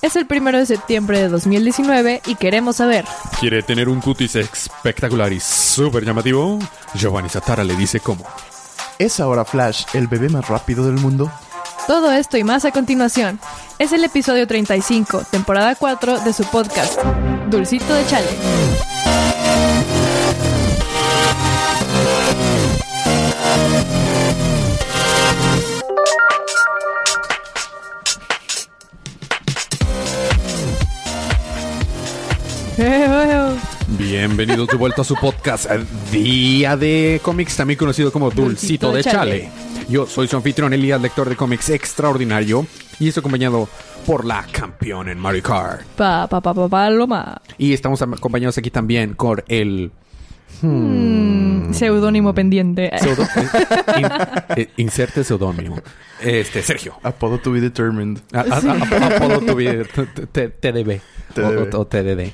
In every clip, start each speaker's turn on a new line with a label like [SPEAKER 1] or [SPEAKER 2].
[SPEAKER 1] Es el primero de septiembre de 2019 y queremos saber.
[SPEAKER 2] ¿Quiere tener un cutis espectacular y súper llamativo? Giovanni Satara le dice cómo.
[SPEAKER 3] ¿Es ahora Flash el bebé más rápido del mundo?
[SPEAKER 1] Todo esto y más a continuación. Es el episodio 35, temporada 4 de su podcast, Dulcito de Chale.
[SPEAKER 2] Bienvenidos de vuelta a su podcast Día de Cómics, también conocido como Dulcito,
[SPEAKER 1] Dulcito de
[SPEAKER 2] Chale. Yo soy su anfitrión Elías, lector de cómics extraordinario, y estoy acompañado por la campeona en Mario Kart.
[SPEAKER 1] Pa, pa, pa, pa, paloma.
[SPEAKER 2] Y estamos acompañados aquí también con el
[SPEAKER 1] Mm, Seudónimo pendiente.
[SPEAKER 2] pseudo- eh, in- eh, inserte seudónimo. Este, Sergio.
[SPEAKER 3] Apodo to be determined.
[SPEAKER 2] A- a- a- Apodo tu vida, t- t- TDB
[SPEAKER 3] TDB.
[SPEAKER 2] o, o TDD.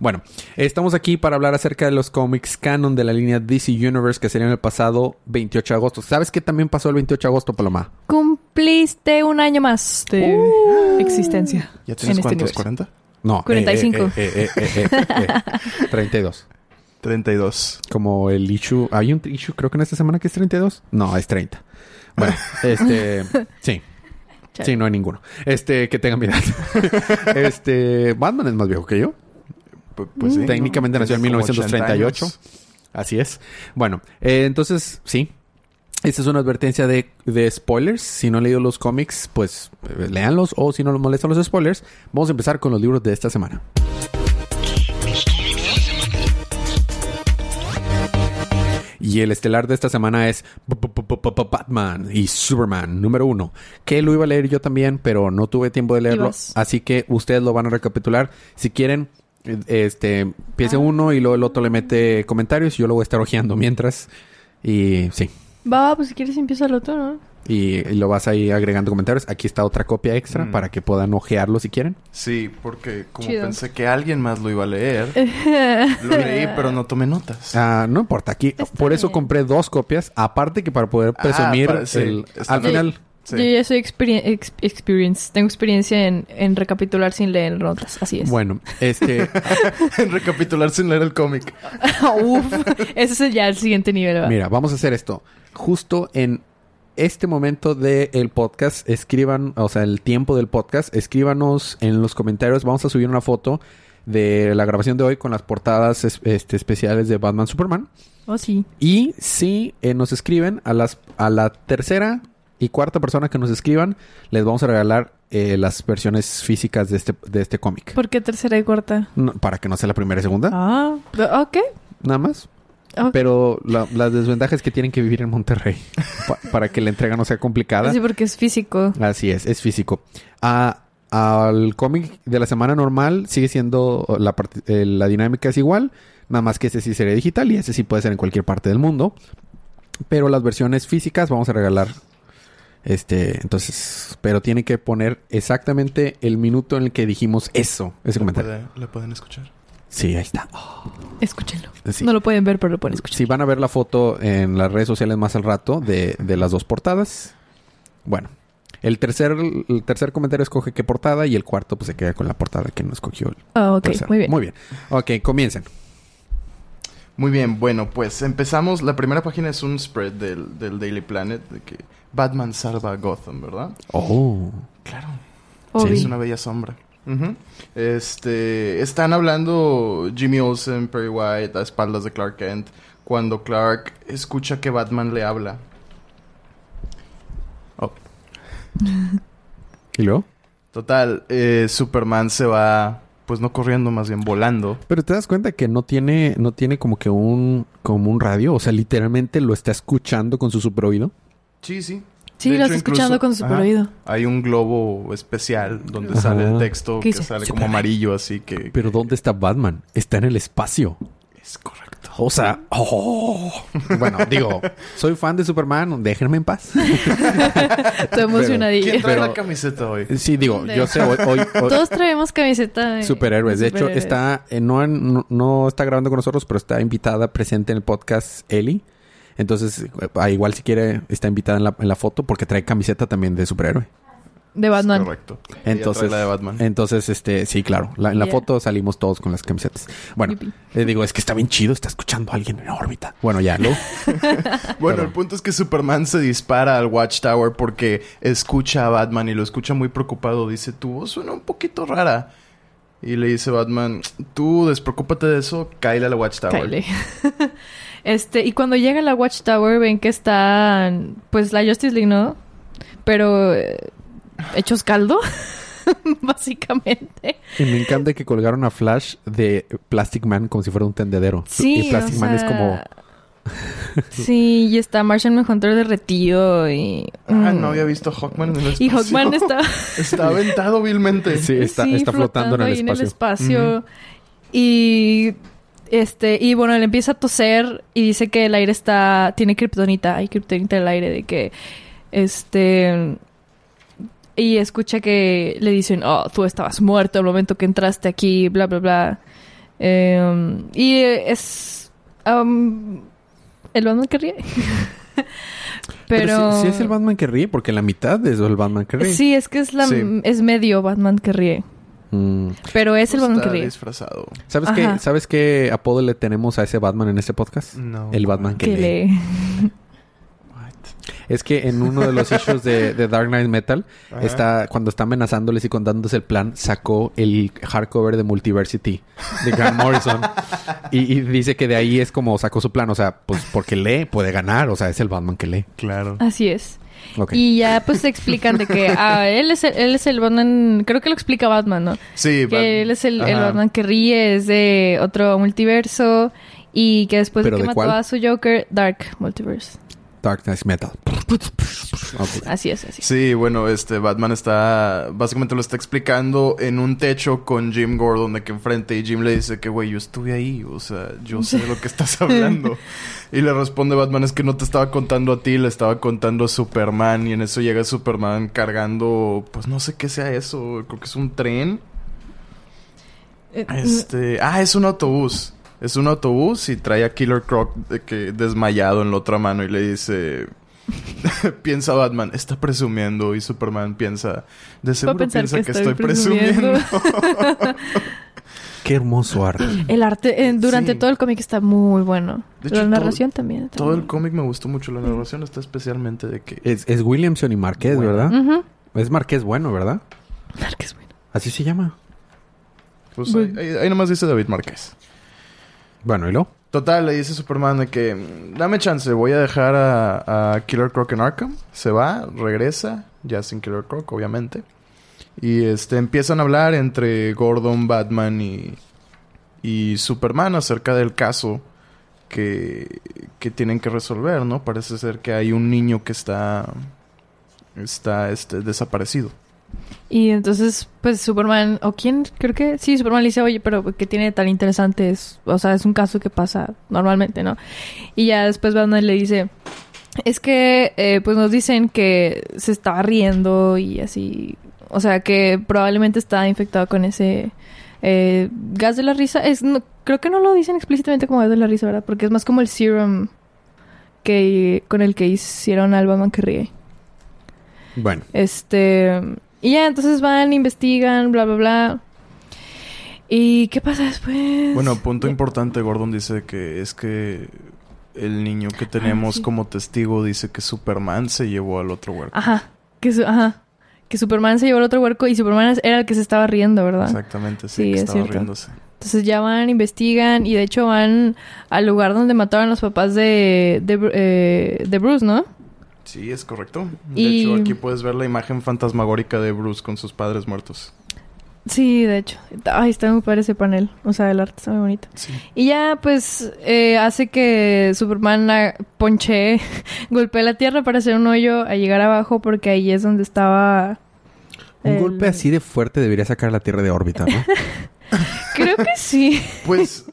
[SPEAKER 2] Bueno, estamos aquí para hablar acerca de los cómics canon de la línea DC Universe que salieron el pasado 28 de agosto. ¿Sabes qué también pasó el 28 de agosto, Paloma?
[SPEAKER 1] Cumpliste un año más de existencia.
[SPEAKER 3] ¿Ya tienes
[SPEAKER 1] en este
[SPEAKER 3] cuántos?
[SPEAKER 1] universo.
[SPEAKER 3] ¿40?
[SPEAKER 2] No.
[SPEAKER 1] 45.
[SPEAKER 2] eh, eh, eh, eh, eh, eh, 32.
[SPEAKER 3] 32.
[SPEAKER 2] Como el issue... ¿Hay un issue creo que en esta semana que es 32? No, es 30. Bueno, este... Sí.
[SPEAKER 1] Chale.
[SPEAKER 2] Sí, no hay ninguno. Este, que tenga mi edad. este, Batman es más viejo que yo.
[SPEAKER 3] Pu- Pues sí.
[SPEAKER 2] Técnicamente nació en
[SPEAKER 3] Tiene como
[SPEAKER 2] 1938.
[SPEAKER 3] 80 años.
[SPEAKER 2] Así es. Bueno, eh, entonces, sí. Esta es una advertencia de, de spoilers. Si no han leído los cómics, pues eh, léanlos. O si no les molestan los spoilers, vamos a empezar con los libros de esta semana. Y el estelar de esta semana es B- B- B- B- B- Batman y Superman número uno. Que lo iba a leer yo también, pero no tuve tiempo de leerlo. Así que ustedes lo van a recapitular. Si quieren, este, empiece uno y luego el otro le mete comentarios y yo lo voy a estar ojeando mientras. Y sí.
[SPEAKER 1] Va, pues si quieres empieza el otro, ¿no?
[SPEAKER 2] Y, y lo vas ahí agregando comentarios. Aquí está otra copia extra
[SPEAKER 3] Mm.
[SPEAKER 2] para que puedan ojearlo si quieren.
[SPEAKER 3] Sí, porque como
[SPEAKER 1] Chido.
[SPEAKER 3] pensé que alguien más lo iba a leer, lo leí, pero no tomé notas.
[SPEAKER 2] Ah, no importa, aquí
[SPEAKER 1] Está
[SPEAKER 2] por eso
[SPEAKER 1] bien.
[SPEAKER 2] compré dos copias, aparte que para poder
[SPEAKER 3] Ah,
[SPEAKER 2] presumir
[SPEAKER 3] para- sí,
[SPEAKER 2] el- al
[SPEAKER 3] bien.
[SPEAKER 2] final.
[SPEAKER 3] Sí.
[SPEAKER 1] Yo ya soy experien- ex- experience. Tengo experiencia en, en recapitular sin leer notas. Así es.
[SPEAKER 2] Bueno, este
[SPEAKER 3] en recapitular sin leer el cómic.
[SPEAKER 1] Uf, ese es ya el siguiente nivel. ¿va?
[SPEAKER 2] Mira, vamos a hacer esto. Justo en este momento del podcast, escriban, o sea, el tiempo del podcast, escríbanos en los comentarios. Vamos a subir una foto de la grabación de hoy con las portadas es- este, especiales de Batman Superman.
[SPEAKER 1] Oh, sí.
[SPEAKER 2] Y si eh, nos escriben a las a la tercera y cuarta persona que nos escriban, les vamos a regalar eh, las versiones físicas de este, de este cómic.
[SPEAKER 1] ¿Por qué tercera y cuarta?
[SPEAKER 2] No, para que no sea la primera y segunda,
[SPEAKER 1] Ah, ok.
[SPEAKER 2] nada más. Pero la, la desventaja es que tienen que vivir en Monterrey pa- para que la entrega no sea complicada.
[SPEAKER 1] Sí, porque es físico.
[SPEAKER 2] Así es, es físico. Ah, al cómic de la semana normal sigue siendo la, eh, la dinámica es igual, nada más que ese sí sería digital y ese sí puede ser en cualquier parte del mundo. Pero las versiones físicas vamos a regalar. Este, entonces, pero tiene que poner exactamente el minuto en el que dijimos eso, ese
[SPEAKER 3] ¿Le,
[SPEAKER 2] comentario.
[SPEAKER 3] puede- le pueden escuchar?
[SPEAKER 2] Sí, ahí está.
[SPEAKER 1] Escúchenlo.
[SPEAKER 2] Sí.
[SPEAKER 1] No lo pueden ver, pero lo pueden escuchar.
[SPEAKER 2] Si van a ver la foto en las redes sociales más al rato de, de las dos portadas. Bueno, el tercer, el tercer comentario escoge qué portada y el cuarto pues se queda con la portada que no escogió. el
[SPEAKER 1] Ah, ok,
[SPEAKER 2] tercero.
[SPEAKER 1] muy bien.
[SPEAKER 2] Muy bien. Ok, comiencen.
[SPEAKER 3] Muy bien, bueno, pues empezamos. La primera página es un spread del, del Daily Planet de que Batman salva a Gotham, ¿verdad?
[SPEAKER 2] Oh.
[SPEAKER 3] Claro.
[SPEAKER 1] Obvio.
[SPEAKER 3] Es una bella sombra. Este, están hablando Jimmy Olsen, Perry White a espaldas de Clark Kent cuando Clark escucha que Batman le habla. Oh.
[SPEAKER 2] ¿Y luego?
[SPEAKER 3] Total, eh, Superman se va, pues no corriendo, más bien volando.
[SPEAKER 2] Pero te das cuenta que no tiene, no tiene como que un, como un radio. O sea, literalmente lo está escuchando con su super oído.
[SPEAKER 3] Sí, sí.
[SPEAKER 1] Sí,
[SPEAKER 3] De
[SPEAKER 1] lo
[SPEAKER 3] hecho,
[SPEAKER 1] está escuchando con su oído.
[SPEAKER 3] Hay un globo especial donde
[SPEAKER 2] Ajá.
[SPEAKER 3] sale el texto
[SPEAKER 1] ¿Qué
[SPEAKER 3] que sale como
[SPEAKER 2] Superman.
[SPEAKER 3] amarillo, así que
[SPEAKER 2] Pero ¿dónde está Batman? Está en el espacio.
[SPEAKER 3] es correcto.
[SPEAKER 2] O sea, oh. bueno, digo, soy fan de Superman, déjenme en paz.
[SPEAKER 1] Estoy emocionadilla.
[SPEAKER 3] ¿Quién trae
[SPEAKER 2] Pero-
[SPEAKER 3] la camiseta hoy?
[SPEAKER 2] Sí, digo, yo sé, hoy, hoy- hoy-
[SPEAKER 1] Todos traemos camiseta de
[SPEAKER 2] superhéroes. De hecho,
[SPEAKER 1] superhéroes.
[SPEAKER 2] está, eh, no, no está grabando con nosotros, pero está invitada presente en el podcast Eli. Entonces, ah, igual si quiere, está invitada en la, en la foto porque trae camiseta también de superhéroe.
[SPEAKER 1] De Batman.
[SPEAKER 3] Es correcto.
[SPEAKER 2] Entonces,
[SPEAKER 3] la de Batman.
[SPEAKER 2] entonces, este, sí, claro. La- en la
[SPEAKER 1] Yeah.
[SPEAKER 2] foto salimos todos con las camisetas. Bueno, le digo, es que está bien chido, está escuchando a alguien en órbita. Bueno, ya, ¿no?
[SPEAKER 3] Bueno,
[SPEAKER 2] Pero-
[SPEAKER 3] el punto es que Superman se dispara al Watchtower porque escucha a Batman y lo escucha muy preocupado. Dice, tu voz suena un poquito rara. Y le dice Batman, tú despreocúpate de eso, cáele a la Watchtower.
[SPEAKER 1] Kyle. este, y cuando llega a la Watchtower ven que están, pues, la Justice League, ¿no? Pero eh, hechos caldo, básicamente.
[SPEAKER 2] Y me encanta que colgaron a Flash de Plastic Man como si fuera un tendedero.
[SPEAKER 1] Sí,
[SPEAKER 2] y Plastic
[SPEAKER 1] o
[SPEAKER 2] Man es como...
[SPEAKER 1] sí, y está Martian Manhunter derretido y...
[SPEAKER 3] Ah,
[SPEAKER 1] mm.
[SPEAKER 3] no había visto a Hawkman en el espacio.
[SPEAKER 1] Y Hawkman está...
[SPEAKER 3] Está aventado vilmente.
[SPEAKER 2] Sí, está, está flotando, en el espacio.
[SPEAKER 1] espacio. Y... Este, y bueno, él empieza a toser y dice que el aire está... Tiene kriptonita. Hay kriptonita en el aire de que... Este... Y escucha que le dicen, oh, tú estabas muerto al momento que entraste aquí, bla, bla, bla. Em, y es... am, el Batman que ríe.
[SPEAKER 2] Pero, sí, sí es el Batman que ríe, porque la mitad es el Batman que ríe.
[SPEAKER 1] Sí, es que es la
[SPEAKER 3] Sí.
[SPEAKER 1] es medio Batman que ríe.
[SPEAKER 2] Mm.
[SPEAKER 1] Pero es el Batman que ríe.
[SPEAKER 3] disfrazado.
[SPEAKER 2] ¿Sabes
[SPEAKER 1] Ajá.
[SPEAKER 2] qué, ¿Sabes qué apodo le tenemos a ese Batman en este podcast?
[SPEAKER 3] No.
[SPEAKER 2] El Batman que,
[SPEAKER 1] Que
[SPEAKER 2] lee.
[SPEAKER 1] lee.
[SPEAKER 3] What?
[SPEAKER 2] Es que en uno de los issues de, de Dark Knight Metal,
[SPEAKER 3] Ajá.
[SPEAKER 2] está, cuando está amenazándoles y contándoles el plan, sacó el hardcover de Multiversity de Grant Morrison. y, y dice que de ahí es como sacó su plan. O sea, pues porque lee, puede ganar. O sea, es el Batman que lee.
[SPEAKER 3] Claro.
[SPEAKER 1] Así es. Y ya pues te explican de que ah, él es el, él es el Batman, creo que lo explica Batman, ¿no?
[SPEAKER 3] Sí,
[SPEAKER 1] Que él es el. Batman que ríe, es de otro multiverso y que después de
[SPEAKER 2] ¿Pero
[SPEAKER 1] que mató
[SPEAKER 2] cuál?
[SPEAKER 1] a su Joker, Dark Multiverse.
[SPEAKER 2] Dark Knight Metal.
[SPEAKER 1] Así es, así. es.
[SPEAKER 3] Sí, bueno, este Batman está básicamente lo está explicando en un techo con Jim Gordon de que enfrente y Jim le dice que güey, yo estuve ahí, o sea, yo sé de lo que estás hablando. y le responde Batman es que no te estaba contando a ti, le estaba contando a Superman y en eso llega Superman cargando, pues no sé qué sea eso, creo que es un tren.
[SPEAKER 1] Eh,
[SPEAKER 3] Este, ah, es un autobús. Es un autobús y trae a Killer Croc de que desmayado en la otra mano y le dice piensa Batman, está presumiendo y Superman piensa, de seguro
[SPEAKER 1] pensar
[SPEAKER 3] piensa
[SPEAKER 1] que
[SPEAKER 3] que,
[SPEAKER 1] estoy
[SPEAKER 3] estoy presumiendo.
[SPEAKER 2] Qué hermoso arte.
[SPEAKER 1] El arte eh, durante
[SPEAKER 3] Sí.
[SPEAKER 1] todo el cómic está muy bueno.
[SPEAKER 3] De
[SPEAKER 1] La narración también. está
[SPEAKER 3] Todo el cómic me gustó mucho, la narración está especialmente de que
[SPEAKER 2] Es, es Williamson y Marqués,
[SPEAKER 3] Bueno.
[SPEAKER 2] ¿verdad? Es Marqués bueno, ¿verdad?
[SPEAKER 1] Es bueno.
[SPEAKER 2] Así se llama.
[SPEAKER 3] pues, ahí- ahí nomás dice David Márquez.
[SPEAKER 2] Bueno, ¿y lo?
[SPEAKER 3] Total, le dice Superman de que "Mm, dame chance, voy a dejar a, Killer Croc en Arkham. Se va, regresa, ya sin Killer Croc, obviamente. Y este empiezan a hablar entre Gordon, Batman y, y Superman acerca del caso que, que tienen que resolver, ¿no? Parece ser que hay un niño que está está este desaparecido.
[SPEAKER 1] Y entonces, pues Superman, o quién, creo que sí, Superman le dice, oye, pero ¿qué tiene tan interesante? Es, o sea, es un caso que pasa normalmente, ¿no? Y ya después Batman le dice, es que, eh, pues nos dicen que se estaba riendo y así, o sea, que probablemente está infectado con ese eh, gas de la risa. Es, no, creo que no lo dicen explícitamente como gas de la risa, ¿verdad? Porque es más como el serum que con el que hicieron al Batman que ríe.
[SPEAKER 2] Bueno.
[SPEAKER 1] Este. Y ya, entonces van, investigan, bla, bla, bla. ¿Y qué pasa después?
[SPEAKER 3] Bueno, punto importante, Gordon dice que es que el niño que tenemos
[SPEAKER 1] sí.
[SPEAKER 3] como testigo dice que Superman se llevó al otro huerco.
[SPEAKER 1] Ajá. Que, su- ajá. Que Superman se llevó al otro huerco y Superman era el que se estaba riendo, ¿verdad?
[SPEAKER 3] Exactamente, sí,
[SPEAKER 1] Sí,
[SPEAKER 3] que
[SPEAKER 1] es
[SPEAKER 3] estaba
[SPEAKER 1] cierto.
[SPEAKER 3] riéndose.
[SPEAKER 1] Entonces ya van, investigan y de hecho van al lugar donde mataron a los papás de, de, eh, de Bruce, ¿no?
[SPEAKER 3] Sí, es correcto. De
[SPEAKER 1] Y-
[SPEAKER 3] hecho, aquí puedes ver la imagen fantasmagórica de Bruce con sus padres muertos.
[SPEAKER 1] Sí, de hecho. Ay, está muy padre ese panel. O sea, el arte está muy bonito.
[SPEAKER 3] Sí.
[SPEAKER 1] Y ya, pues, eh, hace que Superman ponche, golpee la tierra para hacer un hoyo a llegar abajo porque ahí es donde estaba...
[SPEAKER 2] Un
[SPEAKER 1] el-
[SPEAKER 2] golpe así de fuerte debería sacar la Tierra de órbita, ¿no?
[SPEAKER 1] Creo que sí.
[SPEAKER 3] Pues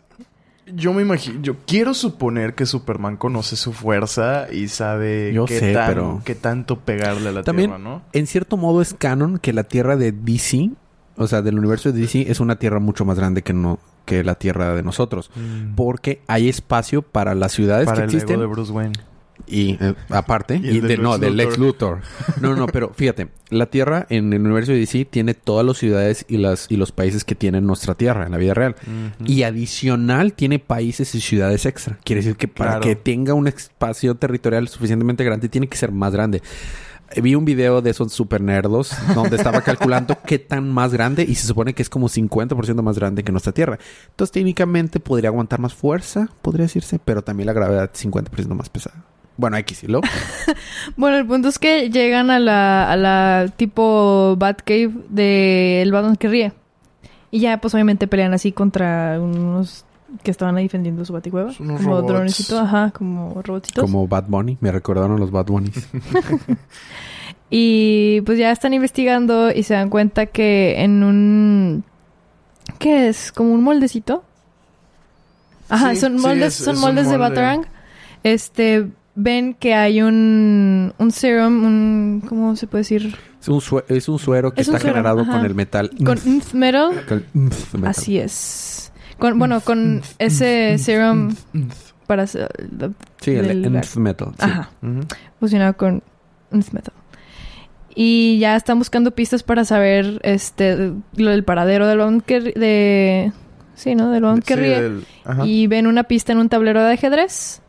[SPEAKER 3] yo me imagino, yo quiero suponer que Superman conoce su fuerza y sabe
[SPEAKER 2] Yo
[SPEAKER 3] qué,
[SPEAKER 2] sé,
[SPEAKER 3] tan-
[SPEAKER 2] pero-
[SPEAKER 3] qué tanto pegarle a la
[SPEAKER 2] También,
[SPEAKER 3] Tierra, ¿no?
[SPEAKER 2] en cierto modo es canon que la Tierra de DC, o sea, del universo de DC, es una Tierra mucho más grande que no que la Tierra de nosotros. Porque hay espacio para las ciudades
[SPEAKER 3] Para
[SPEAKER 2] que
[SPEAKER 3] el
[SPEAKER 2] existen.
[SPEAKER 3] ego de Bruce Wayne.
[SPEAKER 2] Y eh, aparte,
[SPEAKER 3] Y de
[SPEAKER 2] no, del Lex Luthor. No, no, pero fíjate, la Tierra en el universo de DC tiene todas las ciudades y las y los países que tienen nuestra Tierra en la vida real. Y adicional tiene países y ciudades extra. Quiere decir que para
[SPEAKER 3] Claro.
[SPEAKER 2] que tenga un espacio territorial suficientemente grande tiene que ser más grande. Eh, Vi un video de esos super nerdos donde estaba calculando qué tan más grande y se supone que es como 50% más grande que nuestra Tierra. Entonces técnicamente podría aguantar más fuerza, podría decirse, pero también la gravedad 50% más pesada. Bueno, X y lo.
[SPEAKER 1] Bueno, el punto es que llegan a la, a la tipo Batcave de el Batman que ríe. Y ya, pues obviamente pelean así contra unos que estaban ahí defendiendo su baticueva.
[SPEAKER 3] Unos
[SPEAKER 1] como
[SPEAKER 3] robots.
[SPEAKER 1] dronecitos, ajá, como robotitos.
[SPEAKER 2] Como Bad Bunny. Me recordaron los Bad Bunnies.
[SPEAKER 1] Y pues ya están investigando y se dan cuenta que en un... ¿Qué es? ¿Como un moldecito? Ajá,
[SPEAKER 3] Sí,
[SPEAKER 1] son
[SPEAKER 3] sí,
[SPEAKER 1] moldes,
[SPEAKER 3] es-
[SPEAKER 1] son
[SPEAKER 3] es
[SPEAKER 1] moldes de. Batarang. Este, ven que hay un, un serum, un... ¿Cómo se puede decir?
[SPEAKER 2] Es un, sue- es un suero que
[SPEAKER 1] Es
[SPEAKER 2] está
[SPEAKER 1] suero,
[SPEAKER 2] generado
[SPEAKER 1] ajá.
[SPEAKER 2] con el metal.
[SPEAKER 1] Con nth metal.
[SPEAKER 2] Metal.
[SPEAKER 1] Así es. Con, bueno, con ese serum para...
[SPEAKER 2] Sí, el nth metal. sí.
[SPEAKER 1] Ajá.
[SPEAKER 3] Ujú.
[SPEAKER 1] fusionado con nth metal. Y ya están buscando pistas para saber este lo del paradero del ri- de sí, ¿no? Del que
[SPEAKER 3] Sí.
[SPEAKER 1] Y ven una pista en un tablero de ajedrez.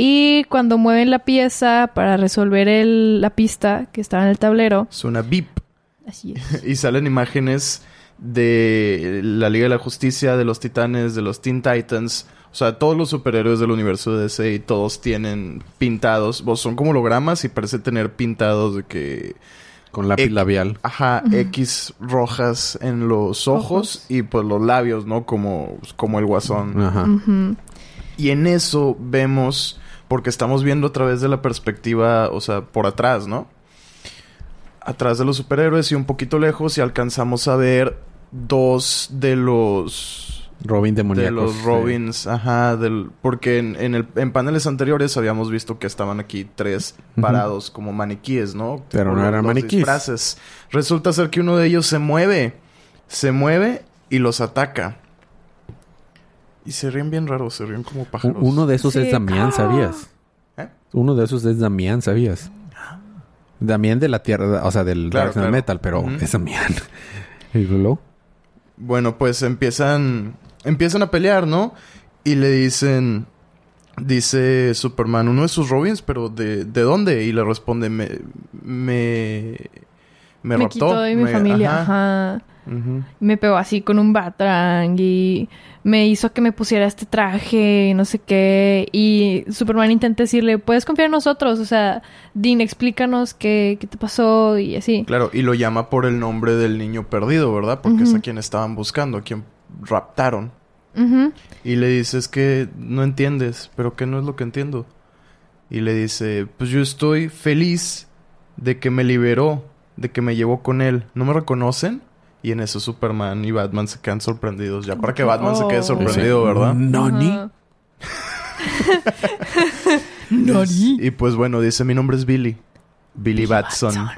[SPEAKER 1] Y cuando mueven la pieza para resolver el- la pista que estaba en el tablero,
[SPEAKER 3] Suena beep.
[SPEAKER 1] así es.
[SPEAKER 3] Y salen imágenes de la Liga de la Justicia, de los Titanes, de los Teen Titans. O sea, todos los superhéroes del universo de DC y todos tienen pintados. Vos son como hologramas y parece tener pintados de que...
[SPEAKER 2] Con lápiz labial.
[SPEAKER 3] Ajá, X rojas en los ojos,
[SPEAKER 1] Ojos.
[SPEAKER 3] y pues los labios, ¿no? Como, como el guasón.
[SPEAKER 2] Ajá.
[SPEAKER 3] Y en eso vemos, porque estamos viendo a través de la perspectiva, o sea, por atrás, ¿no? Atrás de los superhéroes y un poquito lejos y alcanzamos a ver dos de los...
[SPEAKER 2] Robin
[SPEAKER 3] De
[SPEAKER 2] demoníacos.
[SPEAKER 3] los
[SPEAKER 2] sí.
[SPEAKER 3] Robins, ajá, del, porque en, en el, en paneles anteriores habíamos visto que estaban aquí tres parados como maniquíes, ¿no?
[SPEAKER 2] Pero no eran
[SPEAKER 3] los
[SPEAKER 2] maniquíes.
[SPEAKER 3] disfraces. Resulta ser que uno de ellos se mueve, se mueve y los ataca. Y se ríen bien raros, se ríen como pájaros.
[SPEAKER 2] Uno de esos
[SPEAKER 1] Sí.
[SPEAKER 2] es Damián. ¿sabías?
[SPEAKER 3] ¿Eh?
[SPEAKER 2] Uno de esos es Damián, ¿sabías? Damián de la Tierra, o sea, del
[SPEAKER 3] Claro,
[SPEAKER 2] Dark Knight
[SPEAKER 3] claro.
[SPEAKER 2] Metal, pero es Damián. ¿Y luego?
[SPEAKER 3] Bueno, pues empiezan empiezan a pelear, ¿no? Y le dicen dice Superman, uno de sus Robins, pero ¿de, de dónde? Y le responde, me me me,
[SPEAKER 1] Me
[SPEAKER 3] raptó,
[SPEAKER 1] quitó de mi
[SPEAKER 3] me-
[SPEAKER 1] familia,
[SPEAKER 3] ajá.
[SPEAKER 1] Me pegó así con un batrang y me hizo que me pusiera este traje y no sé qué. Y Superman intenta decirle, puedes confiar en nosotros. O sea, Dean, explícanos qué, qué te pasó y así.
[SPEAKER 3] Claro, y lo llama por el nombre del niño perdido, ¿verdad? Porque es a quien estaban buscando, a quien raptaron. Y le dice, es que no entiendes, pero ¿qué no es lo que entiendo? Y le dice, pues yo estoy feliz de que me liberó, de que me llevó con él. ¿No me reconocen? Y en eso Superman y Batman se quedan sorprendidos. Ya para que Batman se quede
[SPEAKER 1] Oh.
[SPEAKER 3] sorprendido, ¿verdad?
[SPEAKER 2] ¿Nani?
[SPEAKER 1] Ajá.
[SPEAKER 3] Y pues bueno, dice, mi nombre es Billy. Billy Batson.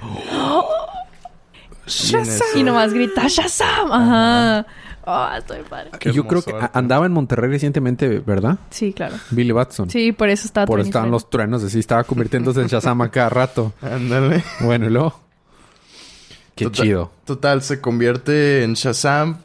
[SPEAKER 3] Eso-
[SPEAKER 1] Y nomás grita, Shazam. Ajá. Oh, estoy padre.
[SPEAKER 3] Qué
[SPEAKER 2] Yo creo que
[SPEAKER 3] arte.
[SPEAKER 2] andaba en Monterrey recientemente, ¿verdad?
[SPEAKER 1] Sí, claro.
[SPEAKER 2] Billy Batson.
[SPEAKER 1] Sí, por eso estaba
[SPEAKER 2] Por
[SPEAKER 1] Tony
[SPEAKER 2] estaban los truenos, así estaba convirtiéndose en Shazam a cada rato.
[SPEAKER 3] Ándale.
[SPEAKER 2] Bueno, y luego. Qué
[SPEAKER 3] Total-
[SPEAKER 2] chido.
[SPEAKER 3] Total, se convierte en Shazam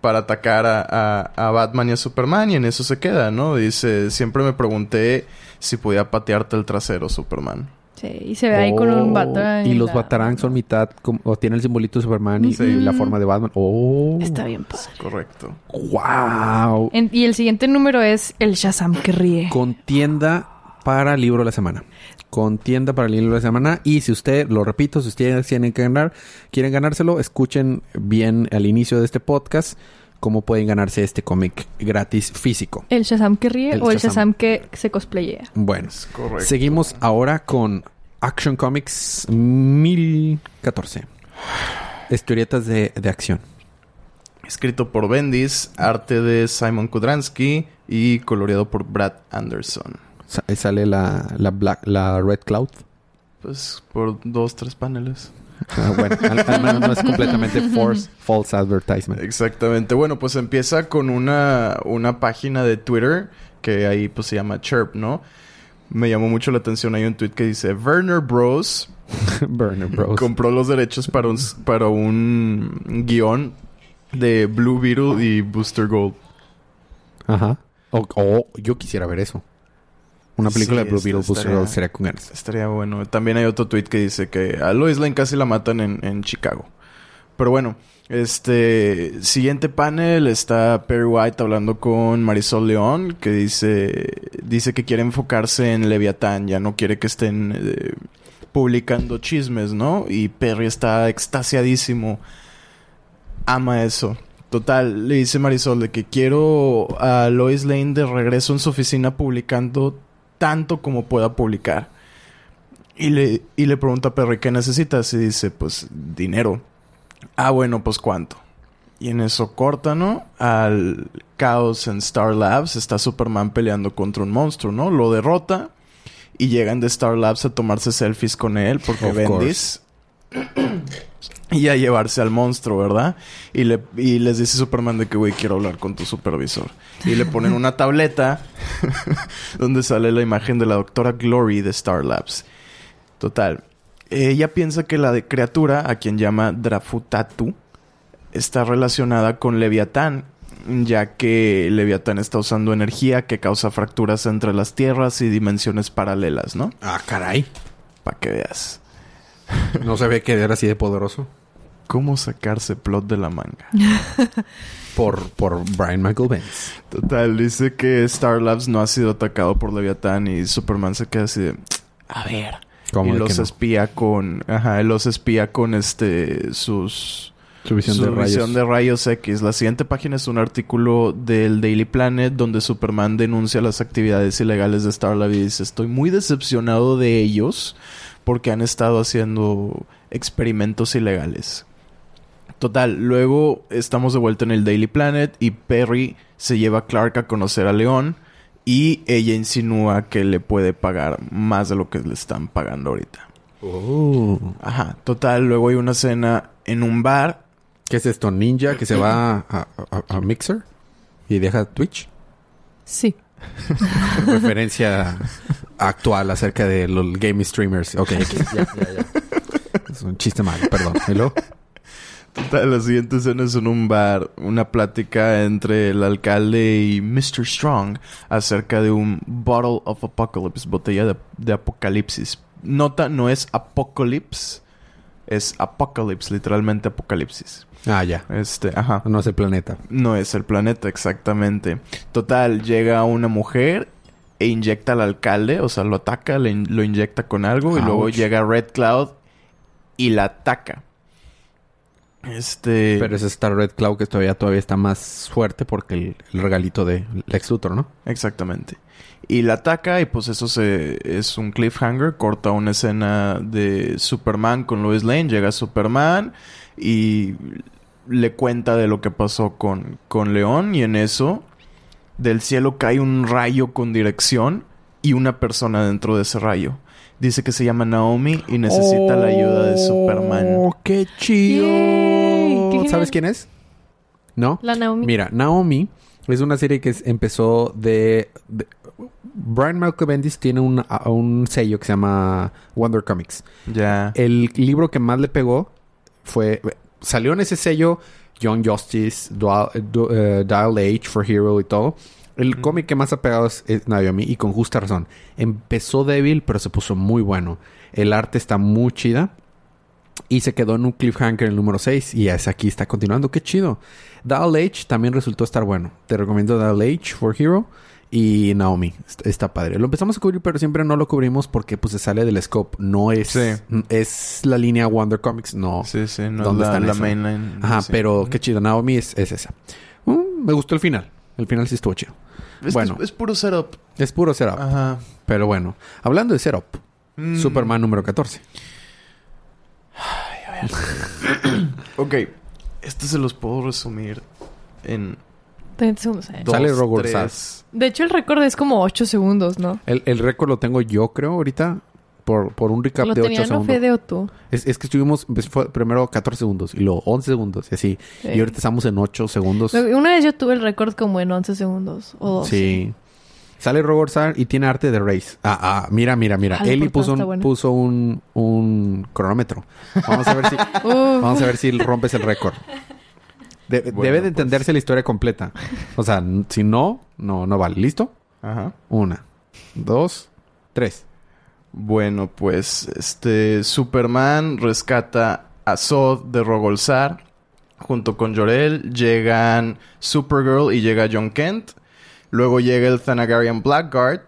[SPEAKER 3] para atacar a, a- a Batman y a Superman y en eso se queda, ¿no? Dice, siempre me pregunté si podía patearte el trasero, Superman.
[SPEAKER 1] Sí, y se ve ahí con un
[SPEAKER 2] Oh,
[SPEAKER 1] batarang.
[SPEAKER 2] Y los
[SPEAKER 1] la-
[SPEAKER 2] Batarang son mitad, como- o tiene el simbolito de Superman y,
[SPEAKER 3] Sí.
[SPEAKER 2] y la forma de Batman. Oh.
[SPEAKER 1] Está bien padre.
[SPEAKER 3] Correcto.
[SPEAKER 2] Wow.
[SPEAKER 1] En- y el siguiente número es el Shazam que ríe.
[SPEAKER 2] Contienda para libro de la semana. Contienda para el libro de la semana. Y si usted, lo repito, si ustedes tienen que ganar, quieren ganárselo, escuchen bien al inicio de este podcast cómo pueden ganarse este cómic gratis físico.
[SPEAKER 1] ¿El Shazam que ríe
[SPEAKER 2] El
[SPEAKER 1] o el
[SPEAKER 2] Shazam.
[SPEAKER 1] Shazam que se cosplayea?
[SPEAKER 2] Bueno,
[SPEAKER 3] Es correcto.
[SPEAKER 2] seguimos ahora con Action Comics 1014. Historietas de, de acción.
[SPEAKER 3] Escrito por Bendis, arte de Simon Kudransky y coloreado por Brad Anderson.
[SPEAKER 2] Sa- Sale la, la, Black, la Red Cloud.
[SPEAKER 3] Pues por dos, tres paneles.
[SPEAKER 2] Ah, bueno, al, al menos no es completamente force, false advertisement.
[SPEAKER 3] Exactamente. Bueno, pues empieza con una, una página de Twitter que ahí pues se llama Chirp, ¿no? me llamó mucho la atención. Hay un tweet que dice: Werner Bros.
[SPEAKER 2] Burner Bros.
[SPEAKER 3] compró los derechos para un, para un guion de Blue Beetle y Booster Gold.
[SPEAKER 2] Ajá. O, o yo quisiera ver eso. Una película
[SPEAKER 3] Sí,
[SPEAKER 2] de Blue Beetle
[SPEAKER 3] estaría-
[SPEAKER 2] Gold sería con ganas.
[SPEAKER 3] Estaría bueno. También hay otro tweet que dice que a Lois Lane casi la matan en, en Chicago. Pero bueno, este siguiente panel está Perry White hablando con Marisol León, que dice, dice que quiere enfocarse en Leviatán, ya no quiere que estén eh, publicando chismes, ¿no? Y Perry está extasiadísimo. Ama eso. Total, le dice Marisol de que quiero a Lois Lane de regreso en su oficina publicando tanto como pueda publicar. Y le, y le pregunta a Perry qué necesitas y dice, pues dinero. Ah, bueno, pues cuánto. Y en eso corta, ¿no? Al caos en Star Labs está Superman peleando contra un monstruo, ¿no? Lo derrota y llegan de Star Labs a tomarse selfies con él porque Bendis y a llevarse al monstruo, ¿verdad? Y, le, y les dice Superman de que, güey, quiero hablar con tu supervisor. Y le ponen una tableta donde sale la imagen de la doctora Glory de Star Labs. Total. Ella piensa que la de criatura, a quien llama Drafutatu, está relacionada con Leviatán, ya que Leviatán está usando energía que causa fracturas entre las tierras y dimensiones paralelas, ¿no?
[SPEAKER 2] Ah, caray.
[SPEAKER 3] Para que veas.
[SPEAKER 2] No se ve que era así de poderoso.
[SPEAKER 3] ¿Cómo sacarse plot de la manga?
[SPEAKER 2] Por, por Brian Michael Benz.
[SPEAKER 3] Total, dice que Star Labs no ha sido atacado por Leviatán y Superman se queda así de... A ver.
[SPEAKER 2] ¿Cómo
[SPEAKER 3] y los
[SPEAKER 2] no?
[SPEAKER 3] espía con... Ajá, los espía con este... Sus...
[SPEAKER 2] Su visión
[SPEAKER 3] su
[SPEAKER 2] de rayos.
[SPEAKER 3] visión de rayos X. La siguiente página es un artículo del Daily Planet donde Superman denuncia las actividades ilegales de Star Labs y dice... Estoy muy decepcionado de ellos porque han estado haciendo experimentos ilegales. Total, luego estamos de vuelta en el Daily Planet y Perry se lleva a Clark a conocer a León y ella insinúa que le puede pagar más de lo que le están pagando ahorita.
[SPEAKER 2] Oh.
[SPEAKER 3] Ajá, total, luego hay una cena en un bar.
[SPEAKER 2] ¿Qué es esto? ¿Ninja que se va a, a- a Mixer? ¿Y deja Twitch?
[SPEAKER 1] Sí.
[SPEAKER 2] Referencia actual acerca de los game streamers. Ok, ya, ya, ya. Es un chiste malo, perdón. ¿Y luego?
[SPEAKER 3] Total, la siguiente escena es en un bar, una plática entre el alcalde y Mr. Strong acerca de un Bottle of Apocalypse, botella de, de apocalipsis. Nota, no es Apocalypse, es Apocalypse, literalmente apocalipsis.
[SPEAKER 2] Ah, ya.
[SPEAKER 3] Este, ajá.
[SPEAKER 2] No es el planeta.
[SPEAKER 3] No es el planeta, exactamente. Total, llega una mujer e inyecta al alcalde, o sea, lo ataca, le in- lo inyecta con algo y luego llega Red Cloud y la ataca. Este...
[SPEAKER 2] Pero es Star Red Cloud que todavía, todavía está más fuerte porque el, el regalito de Lex Luthor, ¿no?
[SPEAKER 3] Exactamente. Y la ataca y pues eso se, es un cliffhanger. Corta una escena de Superman con Lois Lane. Llega Superman y le cuenta de lo que pasó con, con León. Y en eso del cielo cae un rayo con dirección y una persona dentro de ese rayo. Dice que se llama Naomi y necesita la ayuda de Superman.
[SPEAKER 2] ¡Oh, qué chido!
[SPEAKER 1] Yay, qué genial.
[SPEAKER 2] ¿Sabes quién es? ¿No?
[SPEAKER 1] La Naomi.
[SPEAKER 2] Mira, Naomi es una serie que es- empezó de, de- Brian Michael Bendis tiene un, a- un sello que se llama Wonder Comics.
[SPEAKER 3] Ya.
[SPEAKER 2] El libro que más le pegó fue... Salió en ese sello Young Justice, Dual, Du- eh, Dial Age for Hero y todo. El cómic que más ha pegado es, es Naomi y con justa razón. Empezó débil, pero se puso muy bueno. El arte está muy chida. Y se quedó en un cliffhanger el número 6. Y es aquí está continuando. ¡Qué chido! Dial Age también resultó estar bueno. Te recomiendo Dial Age for Hero. Y Naomi. Está, está padre. Lo empezamos a cubrir, pero siempre no lo cubrimos porque pues se sale del scope. No es...
[SPEAKER 3] Sí.
[SPEAKER 2] Es la línea Wonder Comics. No.
[SPEAKER 3] Sí, sí, no
[SPEAKER 2] ¿Dónde
[SPEAKER 3] es la, la mainline.
[SPEAKER 2] Ajá,
[SPEAKER 3] Sí.
[SPEAKER 2] pero qué chido. Naomi es, es esa. Mm, me gustó el final. El final sí estuvo chido.
[SPEAKER 3] Es,
[SPEAKER 2] bueno.
[SPEAKER 3] es, es puro setup.
[SPEAKER 2] Es puro setup.
[SPEAKER 3] Ajá.
[SPEAKER 2] Pero bueno. Hablando de setup.
[SPEAKER 3] Mm.
[SPEAKER 2] Superman número 14.
[SPEAKER 3] Ok, este se los puedo resumir en
[SPEAKER 1] 30 segundos. eh.
[SPEAKER 3] dos,
[SPEAKER 2] Sale Robert
[SPEAKER 3] tres.
[SPEAKER 2] Sass.
[SPEAKER 1] De hecho, el récord es como 8 segundos, ¿no?
[SPEAKER 2] El, el récord lo tengo yo, creo, ahorita. Por, por un recap
[SPEAKER 1] Lo
[SPEAKER 2] de 8
[SPEAKER 1] tenía no
[SPEAKER 2] segundos.
[SPEAKER 1] Fede o tú.
[SPEAKER 2] Es, es que estuvimos... pues, fue primero 14 segundos. Y luego 11 segundos. Y así.
[SPEAKER 1] Sí.
[SPEAKER 2] Y ahorita estamos en 8 segundos.
[SPEAKER 1] Una vez yo tuve el récord como en 11 segundos o 12.
[SPEAKER 2] Sí. Sale Rogorzar y tiene arte de race. Ah, ah, mira, mira, mira.
[SPEAKER 1] Ah,
[SPEAKER 2] Eli puso, un, puso un, un cronómetro. Vamos a ver si, vamos a ver si rompes el récord. De-
[SPEAKER 3] Bueno,
[SPEAKER 2] debe de
[SPEAKER 3] pues.
[SPEAKER 2] entenderse la historia completa. O sea, si no, no, no vale. ¿Listo?
[SPEAKER 3] Ajá.
[SPEAKER 2] Una, dos, tres.
[SPEAKER 3] Bueno, pues este Superman rescata a Zod de Rogolzar. Junto con Jor-El llegan Supergirl y llega John Kent. Luego llega el Thanagarian Blackguard.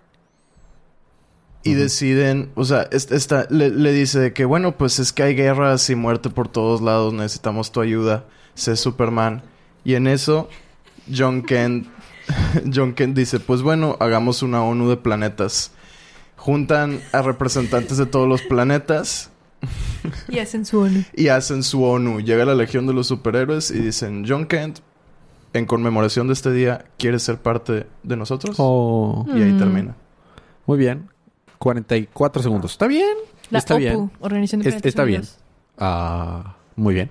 [SPEAKER 3] Y deciden, o sea, es- esta, le, le dice de que, bueno, pues es que hay guerras y muerte por todos lados, necesitamos tu ayuda, sé Superman. Y en eso, John Kent, John Kent dice, pues bueno, hagamos una ONU de planetas. Juntan a representantes de todos los planetas
[SPEAKER 1] Y hacen su ONU.
[SPEAKER 3] y hacen su ONU. Llega la Legión de los Superhéroes y dicen, John Kent, en conmemoración de este día, ¿quieres ser parte de nosotros?
[SPEAKER 2] Oh,
[SPEAKER 3] Y ahí
[SPEAKER 1] Mm.
[SPEAKER 3] termina.
[SPEAKER 2] muy bien. 44 segundos. ¿Está bien?
[SPEAKER 1] La
[SPEAKER 2] está
[SPEAKER 1] OPU,
[SPEAKER 2] bien.
[SPEAKER 1] Organización de
[SPEAKER 2] Es- está bien. Ah, muy bien.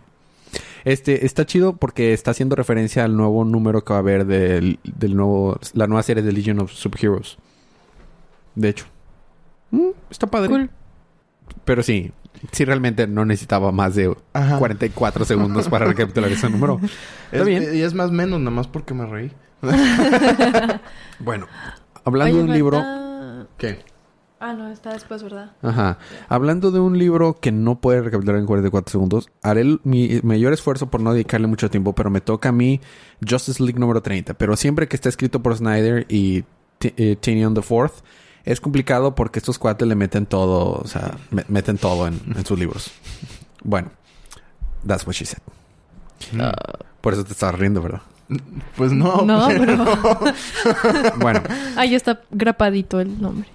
[SPEAKER 2] Este está chido porque está haciendo referencia al nuevo número que va a haber del, del nuevo la nueva serie de Legion of Superheroes. De hecho. Mm, está padre.
[SPEAKER 1] Cool.
[SPEAKER 2] Pero sí, sí realmente no necesitaba más de
[SPEAKER 3] Ajá.
[SPEAKER 2] 44 segundos para recapitular ese número. Está
[SPEAKER 3] Es-
[SPEAKER 2] bien.
[SPEAKER 3] Y es más menos, nada más porque me reí.
[SPEAKER 2] Bueno, hablando
[SPEAKER 1] Oye,
[SPEAKER 2] de un libro,
[SPEAKER 1] falta-
[SPEAKER 2] ¿qué?
[SPEAKER 1] Ah, no, está después, ¿verdad?
[SPEAKER 2] Ajá. Hablando de un libro que no puede recapitular en 44 segundos, haré el- mi mayor esfuerzo por no dedicarle mucho tiempo, pero me toca a mí Justice League número 30. Pero siempre que está escrito por Snyder y eh, Tynion the Fourth, es complicado porque estos cuates le meten todo, o sea, me- meten todo en, en sus libros. Bueno, that's what she said. Por eso te estás riendo, ¿verdad?
[SPEAKER 3] Pues no.
[SPEAKER 1] No,
[SPEAKER 3] pero-
[SPEAKER 1] pero...
[SPEAKER 2] Bueno,
[SPEAKER 1] Ah, ya está grapadito el nombre.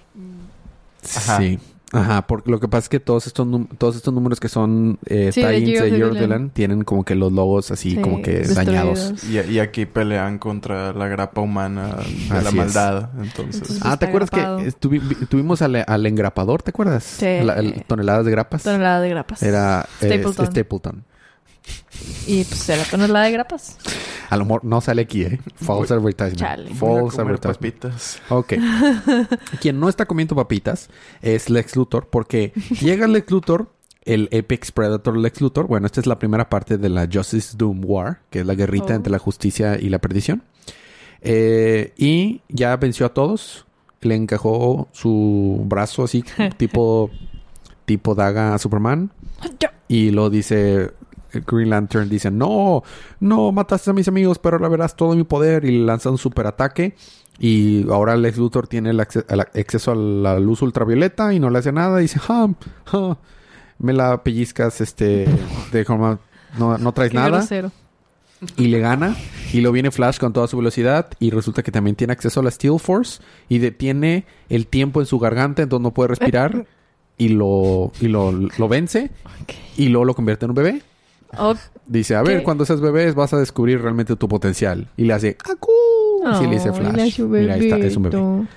[SPEAKER 3] Ajá.
[SPEAKER 2] sí. Ajá, porque lo que pasa es que todos estos, todos estos números que son eh,
[SPEAKER 1] Sí, de Year
[SPEAKER 2] Year of the tienen como que los logos así
[SPEAKER 1] Sí,
[SPEAKER 2] como que
[SPEAKER 1] destruidos.
[SPEAKER 2] dañados.
[SPEAKER 3] Y, y aquí pelean contra la grapa humana de la
[SPEAKER 2] Así
[SPEAKER 3] maldad. Entonces.
[SPEAKER 1] Entonces-
[SPEAKER 2] Ah, ¿te acuerdas
[SPEAKER 1] grapado.
[SPEAKER 2] que estuvi- tuvimos al, al engrapador? ¿Te acuerdas?
[SPEAKER 1] Sí.
[SPEAKER 2] La- el- toneladas de grapas.
[SPEAKER 1] Tonelada de grapas.
[SPEAKER 2] Era eh,
[SPEAKER 1] Stapleton.
[SPEAKER 2] Stapleton.
[SPEAKER 1] Y pues era tonelada de grapas.
[SPEAKER 2] A lo mejor no sale aquí, ¿eh? False advertisement.
[SPEAKER 1] Chale.
[SPEAKER 3] Voy a
[SPEAKER 2] False
[SPEAKER 3] comer
[SPEAKER 2] advertisement.
[SPEAKER 3] papitas.
[SPEAKER 2] Ok. Quien no está comiendo papitas es Lex Luthor porque llega Lex Luthor, el Apex Predator Lex Luthor. Bueno, esta es la primera parte de la Justice Doom War, que es la guerrita
[SPEAKER 1] Oh.
[SPEAKER 2] entre la justicia y la perdición. Eh, y ya venció a todos. Le encajó su brazo así, tipo, tipo daga a Superman. Y lo dice Green Lantern, dice, no, no, mataste a mis amigos, pero ahora verás todo mi poder. Y le lanza un super ataque. Y ahora Lex Luthor tiene el, acce- el acceso a la luz ultravioleta y no le hace nada. Y dice, ah, ah, me la pellizcas, este, de forma, no, no traes
[SPEAKER 1] Qué
[SPEAKER 2] nada.
[SPEAKER 1] grosero.
[SPEAKER 2] Y le gana. Y lo viene Flash con toda su velocidad. Y resulta que también tiene acceso a la Steel Force. Y detiene el tiempo en su garganta, entonces no puede respirar. y lo, y lo, lo vence. Y luego lo convierte en un bebé. Dice, a ver,
[SPEAKER 1] ¿Qué?
[SPEAKER 2] cuando seas bebé vas a descubrir realmente tu potencial. Y le hace, ¡acu! Así le dice Flash.
[SPEAKER 1] le hace un
[SPEAKER 2] Mira, ahí está, es un bebé.
[SPEAKER 1] bebito.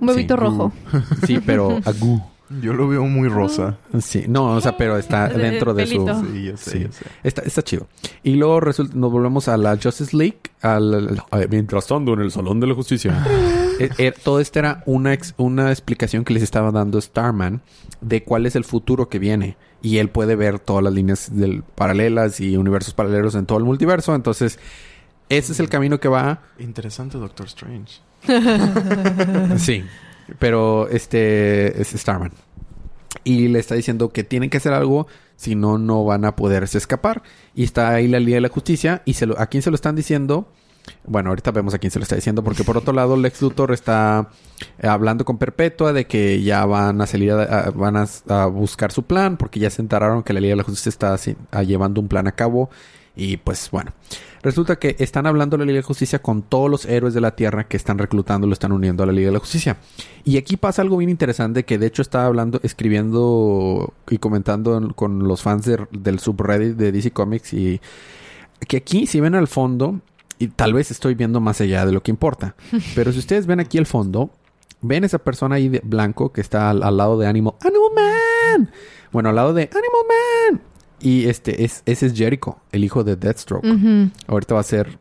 [SPEAKER 1] Un bebito
[SPEAKER 2] Sí.
[SPEAKER 1] rojo.
[SPEAKER 2] Sí, pero agu.
[SPEAKER 3] Yo lo veo muy rosa.
[SPEAKER 2] Sí, no, o sea, pero está
[SPEAKER 1] De-
[SPEAKER 2] dentro de su...
[SPEAKER 3] Sí, yo sé,
[SPEAKER 2] Sí.
[SPEAKER 3] yo sé.
[SPEAKER 2] Está, está chido. Y luego resulta, nos volvemos a la Justice League. Al, al- mientras tanto, en el Salón de la Justicia. Eh, eh, todo esto era una, ex- una explicación que les estaba dando Starman de cuál es el futuro que viene. Y él puede ver todas las líneas del, paralelas y universos paralelos en todo el multiverso. Entonces, ese es el camino que va.
[SPEAKER 3] Interesante, Doctor Strange.
[SPEAKER 2] Sí. Pero este es Starman. Y le está diciendo que tienen que hacer algo, si no, no van a poderse escapar. Y está ahí la Liga de la Justicia. ¿Y se lo, a quién se lo están diciendo? Bueno, ahorita vemos a quién se lo está diciendo. Porque por otro lado, Lex Luthor está eh, hablando con Perpetua de que ya van a salir, a, van a, buscar su plan. Porque ya se enteraron que la Liga de la Justicia está así- a- llevando un plan a cabo. Y pues bueno, resulta que están hablando la Liga de la Justicia con todos los héroes de la Tierra que están reclutando, lo están uniendo a la Liga de la Justicia. Y aquí pasa algo bien interesante que de hecho estaba hablando, escribiendo y comentando en- con los fans de- del subreddit de DC Comics y que aquí si ven al fondo, y tal vez estoy viendo más allá de lo que importa, pero si ustedes ven aquí el fondo, ven esa persona ahí de blanco que está al, al lado de Animal, Animal Man. Bueno, al lado de Animal Man. Y este es ese es Jericho, el hijo de Deathstroke. Ahorita va a ser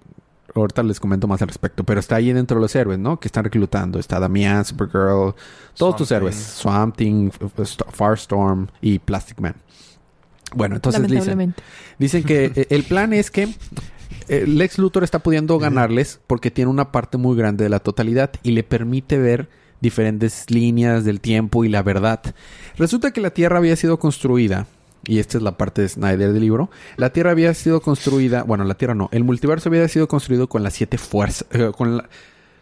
[SPEAKER 2] ahorita les comento más al respecto, pero está ahí dentro de los héroes, ¿no? Que están reclutando. Está Damian, Supergirl, todos tus héroes. Swamp Thing, Firestorm y Plastic Man. Bueno, entonces dicen, dicen que el plan es que eh, Lex Luthor está pudiendo ganarles porque tiene una parte muy grande de la totalidad y le permite ver diferentes líneas del tiempo y la verdad. Resulta que la Tierra había sido construida, y esta es la parte de Snyder del libro, la Tierra había sido construida, bueno, la Tierra no, el multiverso había sido construido con las siete fuerzas, eh, con, la-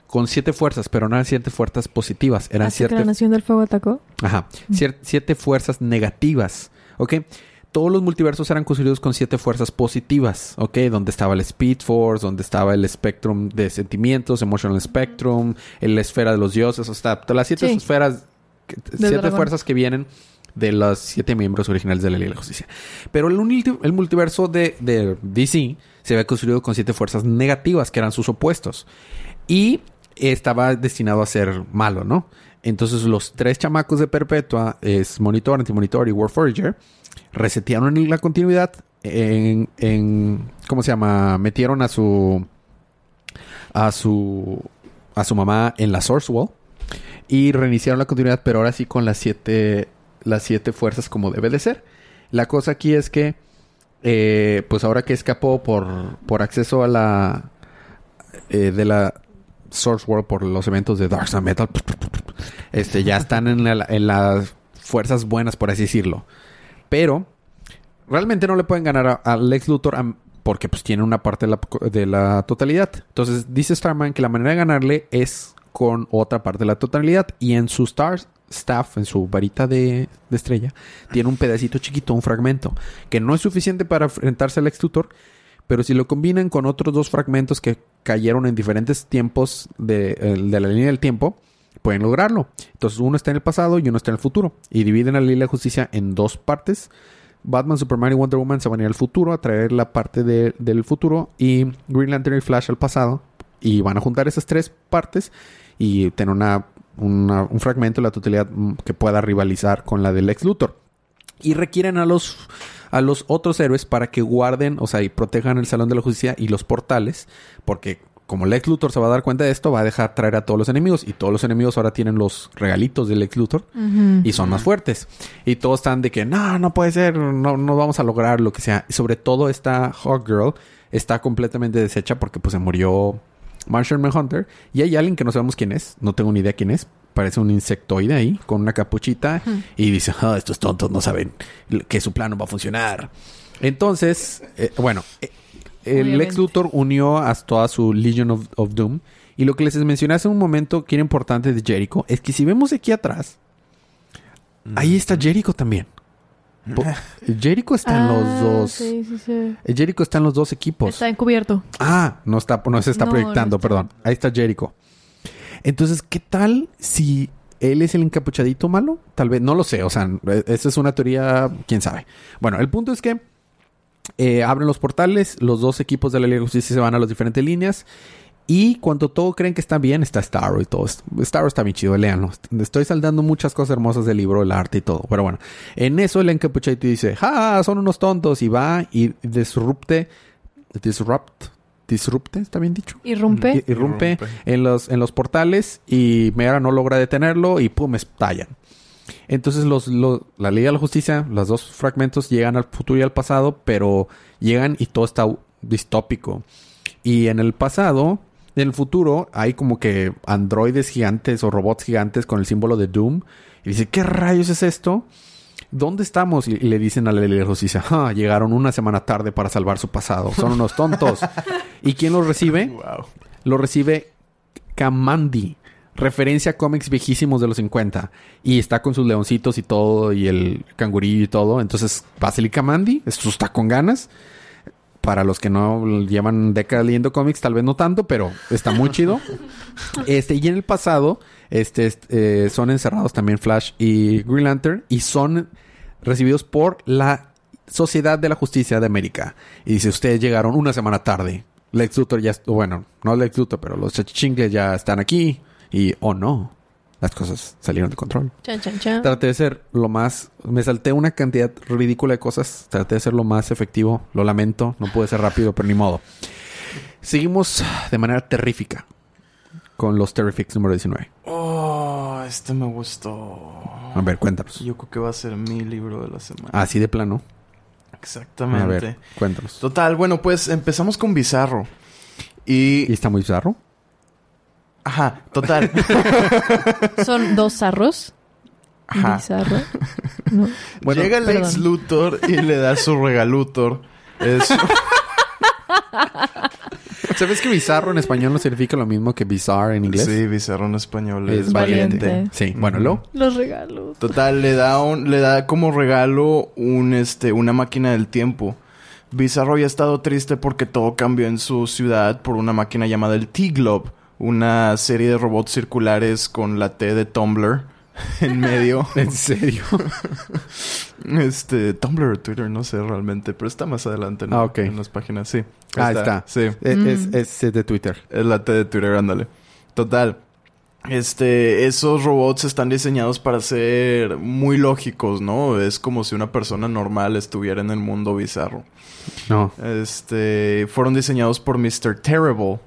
[SPEAKER 2] con siete fuerzas, pero no eran siete fuerzas positivas, eran
[SPEAKER 1] Hasta que
[SPEAKER 2] siete
[SPEAKER 1] la Nación del Fuego atacó.
[SPEAKER 2] Ajá. Cier- siete fuerzas negativas. ¿Ok? Todos los multiversos eran construidos con siete fuerzas positivas. ¿Ok? Donde estaba el Speed Force, donde estaba el Spectrum de sentimientos, Emotional Spectrum, la esfera de los dioses. O sea, todas las siete
[SPEAKER 1] Sí.
[SPEAKER 2] esferas, siete
[SPEAKER 1] dragón.
[SPEAKER 2] fuerzas que vienen de los siete miembros originales de la Liga de la Justicia. Pero el multiverso de, de DC se había construido con siete fuerzas negativas, que eran sus opuestos. Y estaba destinado a ser malo, ¿no? Entonces los tres chamacos de Perpetua, es Monitor, Antimonitor y Warforager, resetearon la continuidad en, en- ¿cómo se llama? Metieron a su a su a su mamá en la Source Wall y reiniciaron la continuidad, pero ahora sí con las siete las siete fuerzas como debe de ser. La cosa aquí es que eh, pues ahora que escapó por por acceso a la eh, de la Source World por los eventos de Dark Side Metal, este ya están en, la- en las fuerzas buenas, por así decirlo. Pero realmente no le pueden ganar a, a Lex Luthor porque pues tiene una parte de la, totalidad. Entonces dice Starman que la manera de ganarle es con otra parte de la totalidad y en su Star Staff, en su varita de, de estrella, tiene un pedacito chiquito, un fragmento, que no es suficiente para enfrentarse al Lex Luthor, pero si lo combinan con otros dos fragmentos que cayeron en diferentes tiempos de, eh, de la línea del tiempo, pueden lograrlo. Entonces uno está en el pasado y uno está en el futuro. Y dividen a la Liga de Justicia en dos partes. Batman, Superman y Wonder Woman se van a ir al futuro a traer la parte de- del futuro y Green Lantern y Flash al pasado. Y van a juntar esas tres partes y tener una, una- un fragmento de la totalidad mm, que pueda rivalizar con la del ex Luthor. Y requieren a los, a los otros héroes para que guarden, o sea, y protejan el Salón de la Justicia y los portales. Porque como Lex Luthor se va a dar cuenta de esto, va a dejar traer a todos los enemigos. Y todos los enemigos ahora tienen los regalitos del Lex Luthor y son más fuertes. Y todos están de que no, no puede ser, no, no vamos a lograr lo que sea. Y sobre todo esta Hawkgirl está completamente deshecha porque pues se murió Martian Manhunter. Y hay alguien que no sabemos quién es, no tengo ni idea quién es. Parece un insectoide ahí con una capuchita y dice, "Ah, estos tontos no saben que su plan no va a funcionar. Entonces, eh, bueno, eh, el. Lex Luthor unió a toda su Legion of, of Doom. Y lo que les mencioné hace un momento que era importante de Jericho es que si vemos aquí atrás, ahí está Jericho también. Po- Jericho está en los
[SPEAKER 1] Ah,
[SPEAKER 2] dos.
[SPEAKER 1] Sí, sí, sí.
[SPEAKER 2] Eh, Jericho está en los dos equipos.
[SPEAKER 1] Está encubierto.
[SPEAKER 2] Ah, no está, no se está
[SPEAKER 1] No,
[SPEAKER 2] proyectando,
[SPEAKER 1] no está.
[SPEAKER 2] perdón. Ahí está Jericho. Entonces, ¿qué tal si él es el encapuchadito malo? Tal vez, no lo sé. O sea, eh, esa es una teoría, quién sabe. Bueno, el punto es que eh, abren los portales, los dos equipos de la Liga de Justicia se van a las diferentes líneas. Y cuando todo creen que está bien, está Starro y todo. Starro está bien chido, léanlo. Estoy saldando muchas cosas hermosas del libro, el arte y todo. Pero bueno, en eso el encapuchadito dice, ¡ja! Son unos tontos. Y va y disrupte, disrupt, disrupte, ¿está bien dicho?
[SPEAKER 1] Irrumpe
[SPEAKER 2] Irrumpe. en los, en los portales y Mera no logra detenerlo y pum, estallan. Entonces los, los- la Liga de la Justicia, los dos fragmentos llegan al futuro y al pasado, pero llegan y todo está distópico. Y en el pasado, en el futuro, hay como que androides gigantes o robots gigantes con el símbolo de Doom. Y dice, ¿qué rayos es esto? ¿Dónde estamos? Y, y le dicen a la Liga de la Justicia, "Ah, llegaron una semana tarde para salvar su pasado. Son unos tontos. ¿Y quién los recibe?
[SPEAKER 3] Wow.
[SPEAKER 2] lo recibe Kamandi. Referencia a cómics viejísimos de los 50. Y está con sus leoncitos y todo, y el cangurillo y todo. Entonces, Vasily Kamandi, esto está con ganas. Para los que no llevan décadas leyendo cómics, tal vez no tanto, pero está muy chido. Este, y en el pasado, este, est- eh, son encerrados también Flash y Green Lantern. Y son recibidos por la Sociedad de la Justicia de América. Y dice, ustedes llegaron una semana tarde. Lex Luthor ya, bueno, no Lex Luthor, pero los chachichingles ya están aquí. Y, oh no, las cosas salieron de control.
[SPEAKER 1] Chan, chan, chan.
[SPEAKER 2] Traté de ser lo más... Me salté una cantidad ridícula de cosas. Traté de ser lo más efectivo. Lo lamento. No pude ser rápido, pero ni modo. Seguimos de manera terrífica con los Terrifics número 19.
[SPEAKER 3] Oh, este me gustó.
[SPEAKER 2] A ver, cuéntanos.
[SPEAKER 3] Yo creo que va a ser mi libro de la semana.
[SPEAKER 2] Así de plano.
[SPEAKER 3] Exactamente.
[SPEAKER 2] A ver, cuéntanos.
[SPEAKER 3] Total, bueno, pues empezamos con Bizarro. Y.
[SPEAKER 2] ¿Y está muy bizarro?
[SPEAKER 3] Ajá, total.
[SPEAKER 1] Son dos zarros.
[SPEAKER 3] Ajá.
[SPEAKER 1] Bizarro. No.
[SPEAKER 2] Bueno,
[SPEAKER 3] Llega el ex Luthor y le da su regalutor. Es.
[SPEAKER 2] ¿Sabes que bizarro en español no significa lo mismo que bizarre en inglés?
[SPEAKER 3] Sí, Bizarro en español
[SPEAKER 2] Es
[SPEAKER 3] es, valiente.
[SPEAKER 1] valiente.
[SPEAKER 2] Sí, bueno, lo.
[SPEAKER 1] Los regalos.
[SPEAKER 3] Total, le da un, le da como regalo un este una máquina del tiempo. Bizarro había estado triste porque todo cambió en su ciudad por una máquina llamada el T-Globe, una serie de robots circulares con la T de Tumblr en medio.
[SPEAKER 2] ¿En serio?
[SPEAKER 3] este, Tumblr o Twitter, no sé realmente, pero está más adelante ¿no?
[SPEAKER 2] Ah, ok.
[SPEAKER 3] en las páginas, sí.
[SPEAKER 2] Ah, está.
[SPEAKER 3] Sí.
[SPEAKER 2] Es,
[SPEAKER 1] Mm.
[SPEAKER 2] es, es, de Twitter.
[SPEAKER 3] Es la T de Twitter, ándale. Total. Este, esos robots están diseñados para ser muy lógicos, ¿no? Es como si una persona normal estuviera en el mundo bizarro.
[SPEAKER 2] No.
[SPEAKER 3] Este, fueron diseñados por Mr. Terrible.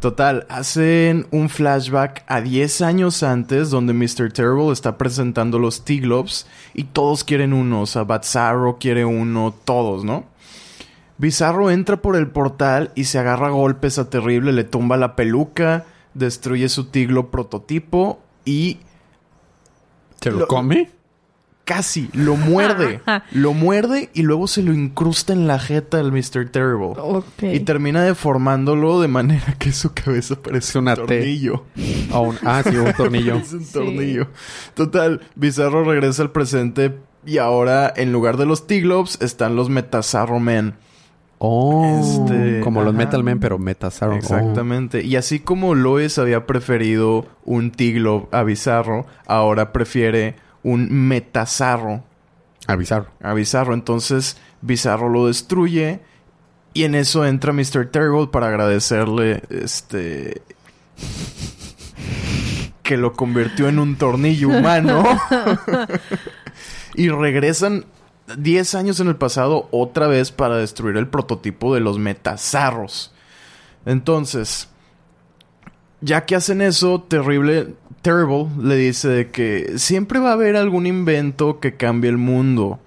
[SPEAKER 3] Total, hacen un flashback a 10 años antes donde Mr. Terrible está presentando los T-Globes y todos quieren uno, o sea, Batzarro quiere uno, todos, ¿no? Bizarro entra por el portal y se agarra a golpes a Terrible, le tumba la peluca, destruye su Tiglo prototipo y
[SPEAKER 2] ¿Se lo,
[SPEAKER 3] Lo-
[SPEAKER 2] come?
[SPEAKER 3] Casi lo muerde. lo muerde y luego se lo incrusta en la jeta del Mr. Terrible. Y termina deformándolo de manera que su cabeza parece
[SPEAKER 2] una
[SPEAKER 3] un tornillo.
[SPEAKER 2] Un- ah, sí, un tornillo.
[SPEAKER 3] Es un
[SPEAKER 1] Sí.
[SPEAKER 3] tornillo. Total, Bizarro regresa al presente y ahora en lugar de los T-Globes están los Metazarro Men.
[SPEAKER 2] Oh.
[SPEAKER 3] Este,
[SPEAKER 2] como los. Metal Men, pero Metazarro. Oh.
[SPEAKER 3] Exactamente. Y así como Lois había preferido un T-Globe a Bizarro, ahora prefiere un Metazarro
[SPEAKER 2] a Bizarro.
[SPEAKER 3] a Bizarro. Entonces Bizarro lo destruye y en eso entra Mr. Terrible para agradecerle este que lo convirtió en un tornillo humano. y regresan 10 años en el pasado otra vez para destruir el prototipo de los metazarros. Entonces, ya que hacen eso, terrible, Terrible le dice de que siempre va a haber algún invento que cambie el mundo.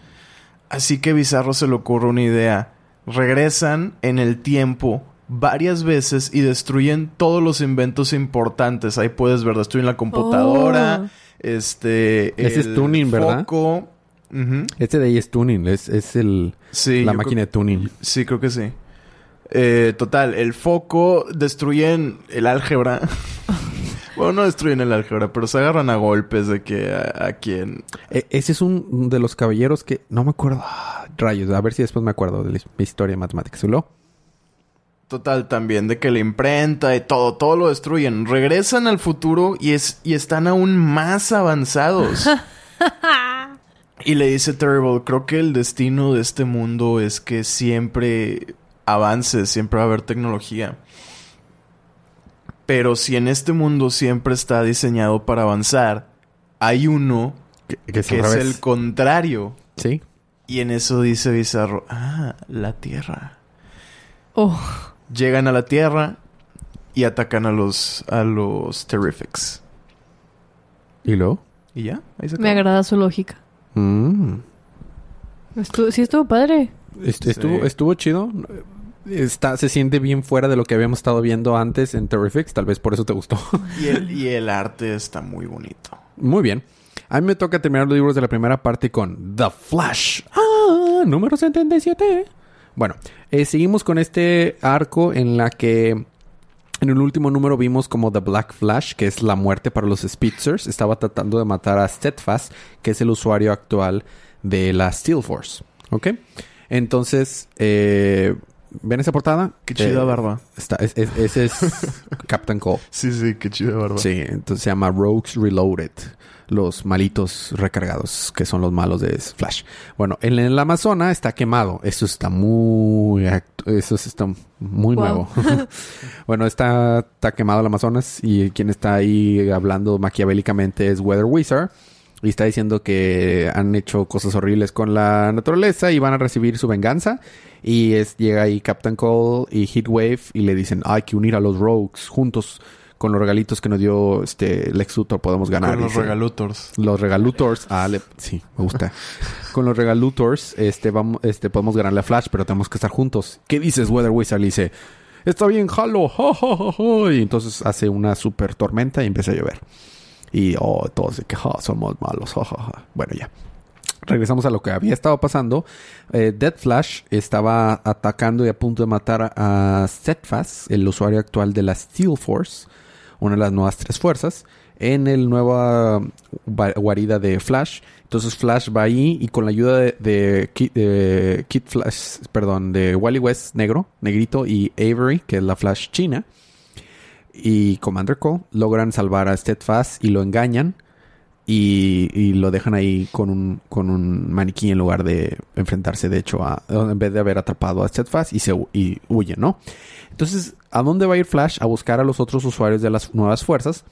[SPEAKER 3] Así que Bizarro se le ocurre una idea. Regresan en el tiempo varias veces y destruyen todos los inventos importantes. Ahí puedes ver, destruyen la computadora,
[SPEAKER 1] Oh.
[SPEAKER 3] este...
[SPEAKER 2] Ese es tuning, ¿verdad?
[SPEAKER 3] foco.
[SPEAKER 2] Este de ahí es tuning. Es, es el,
[SPEAKER 3] Sí,
[SPEAKER 2] la máquina de tuning.
[SPEAKER 3] sí, creo que sí. Eh, total, el foco destruyen el álgebra. bueno, no destruyen el álgebra, pero se agarran a golpes de que a, a quien...
[SPEAKER 2] E- ese es un de los caballeros que... No me acuerdo. Ah, Rayos. A ver si después me acuerdo de la- mi historia de matemáticas. ¿Lo?
[SPEAKER 3] Total, también de que la imprenta y todo, todo lo destruyen. Regresan al futuro y, es, y están aún más avanzados. y le dice Terrible, creo que el destino de este mundo es que siempre avance, siempre va a haber tecnología. Pero si en este mundo siempre está diseñado para avanzar, hay uno
[SPEAKER 2] Que, que es
[SPEAKER 3] que el contrario.
[SPEAKER 2] Sí.
[SPEAKER 3] Y en eso dice Bizarro, ah, la Tierra.
[SPEAKER 1] Oh.
[SPEAKER 3] Llegan a la Tierra y atacan a los a los Terrifics.
[SPEAKER 2] ¿Y luego?
[SPEAKER 3] Y ya, ahí se
[SPEAKER 1] Me agrada su lógica.
[SPEAKER 2] Mm.
[SPEAKER 1] Estuvo, sí, estuvo padre.
[SPEAKER 2] Est-
[SPEAKER 3] Sí.
[SPEAKER 2] Estuvo, estuvo chido. Está, se siente bien fuera de lo que habíamos estado viendo antes en Terrifics. Tal vez por eso te gustó.
[SPEAKER 3] Y el, y el arte está muy bonito.
[SPEAKER 2] Muy bien. A mí me toca terminar los libros de la primera parte con The Flash. Ah, número 77. Bueno, eh, seguimos con este arco en la que en el último número vimos como The Black Flash, que es la muerte para los Spitzers, estaba tratando de matar a Steadfast, que es el usuario actual de la Steel Force. ¿Ok? Entonces, eh, ¿ven esa portada?
[SPEAKER 3] Qué chida
[SPEAKER 2] Eh,
[SPEAKER 3] barba.
[SPEAKER 2] Está, es- es- ese es Captain Cole.
[SPEAKER 3] Sí, sí, qué chida barba.
[SPEAKER 2] Sí, entonces se llama Rogues Reloaded. Los malitos recargados, que son los malos de Flash. Bueno, en el Amazonas está quemado. Eso está muy... Eso está muy
[SPEAKER 1] Wow.
[SPEAKER 2] nuevo. bueno, está, está quemado el Amazonas y quien está ahí hablando maquiavélicamente es Weather Wizard. Y está diciendo que han hecho cosas horribles con la naturaleza y van a recibir su venganza. Y es, llega ahí Captain Cole y Heatwave y le dicen, hay que unir a los Rogues juntos con los regalitos que nos dio este Lex Luthor podemos ganar.
[SPEAKER 3] Con los
[SPEAKER 2] Dice,
[SPEAKER 3] regalutors.
[SPEAKER 2] los regalutors. Ah, le- sí, me gusta. Con los regalutors, este, vamos, este, podemos ganarle a Flash, pero tenemos que estar juntos. ¿Qué dices, Weather Wizard? Le dice, está bien, jalo. ja, ja, ja, ja". Y entonces hace una super tormenta y empieza a llover. Y, oh, todos de que, "Ja, somos malos. ja". Bueno, ya. Regresamos a lo que había estado pasando. Eh, Dead Flash estaba atacando y a punto de matar a Steadfast, el usuario actual de la Steel Force, una de las nuevas tres fuerzas, en el nueva va- guarida de Flash. Entonces Flash va ahí y con la ayuda de, de, Flash, perdón, de Wally West negro, negrito y Avery, que es la Flash china, y Commander Cole logran salvar a Steadfast y lo engañan y, y lo dejan ahí con un, con un maniquí en lugar de enfrentarse, de hecho, a, en vez de haber atrapado a Steadfast y se y huye, ¿no? Entonces, ¿a dónde va a ir Flash? A buscar a los otros usuarios de las nuevas fuerzas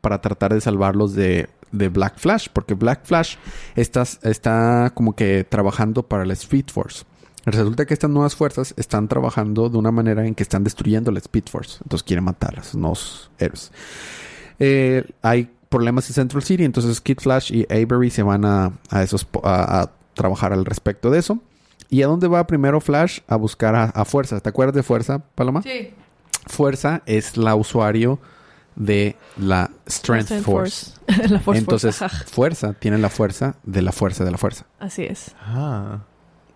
[SPEAKER 2] para tratar de salvarlos de, de Black Flash, porque Black Flash está, está como que trabajando para la Speed Force. Resulta que estas nuevas fuerzas están trabajando de una manera en que están destruyendo la Speed Force. Entonces quieren matar a esos nuevos héroes. Eh, hay problemas en Central City, entonces Kid Flash y Avery se van a, a esos a, a trabajar al respecto de eso. ¿Y a dónde va primero Flash? A buscar a, a Fuerza. ¿Te acuerdas de Fuerza, Paloma?
[SPEAKER 1] Sí.
[SPEAKER 2] Fuerza es la usuario de la Strength,
[SPEAKER 1] Strength
[SPEAKER 2] Force.
[SPEAKER 1] la Force
[SPEAKER 2] Entonces,
[SPEAKER 1] Force.
[SPEAKER 2] Fuerza tiene la fuerza de la fuerza de la fuerza.
[SPEAKER 1] Así es.
[SPEAKER 3] Ah.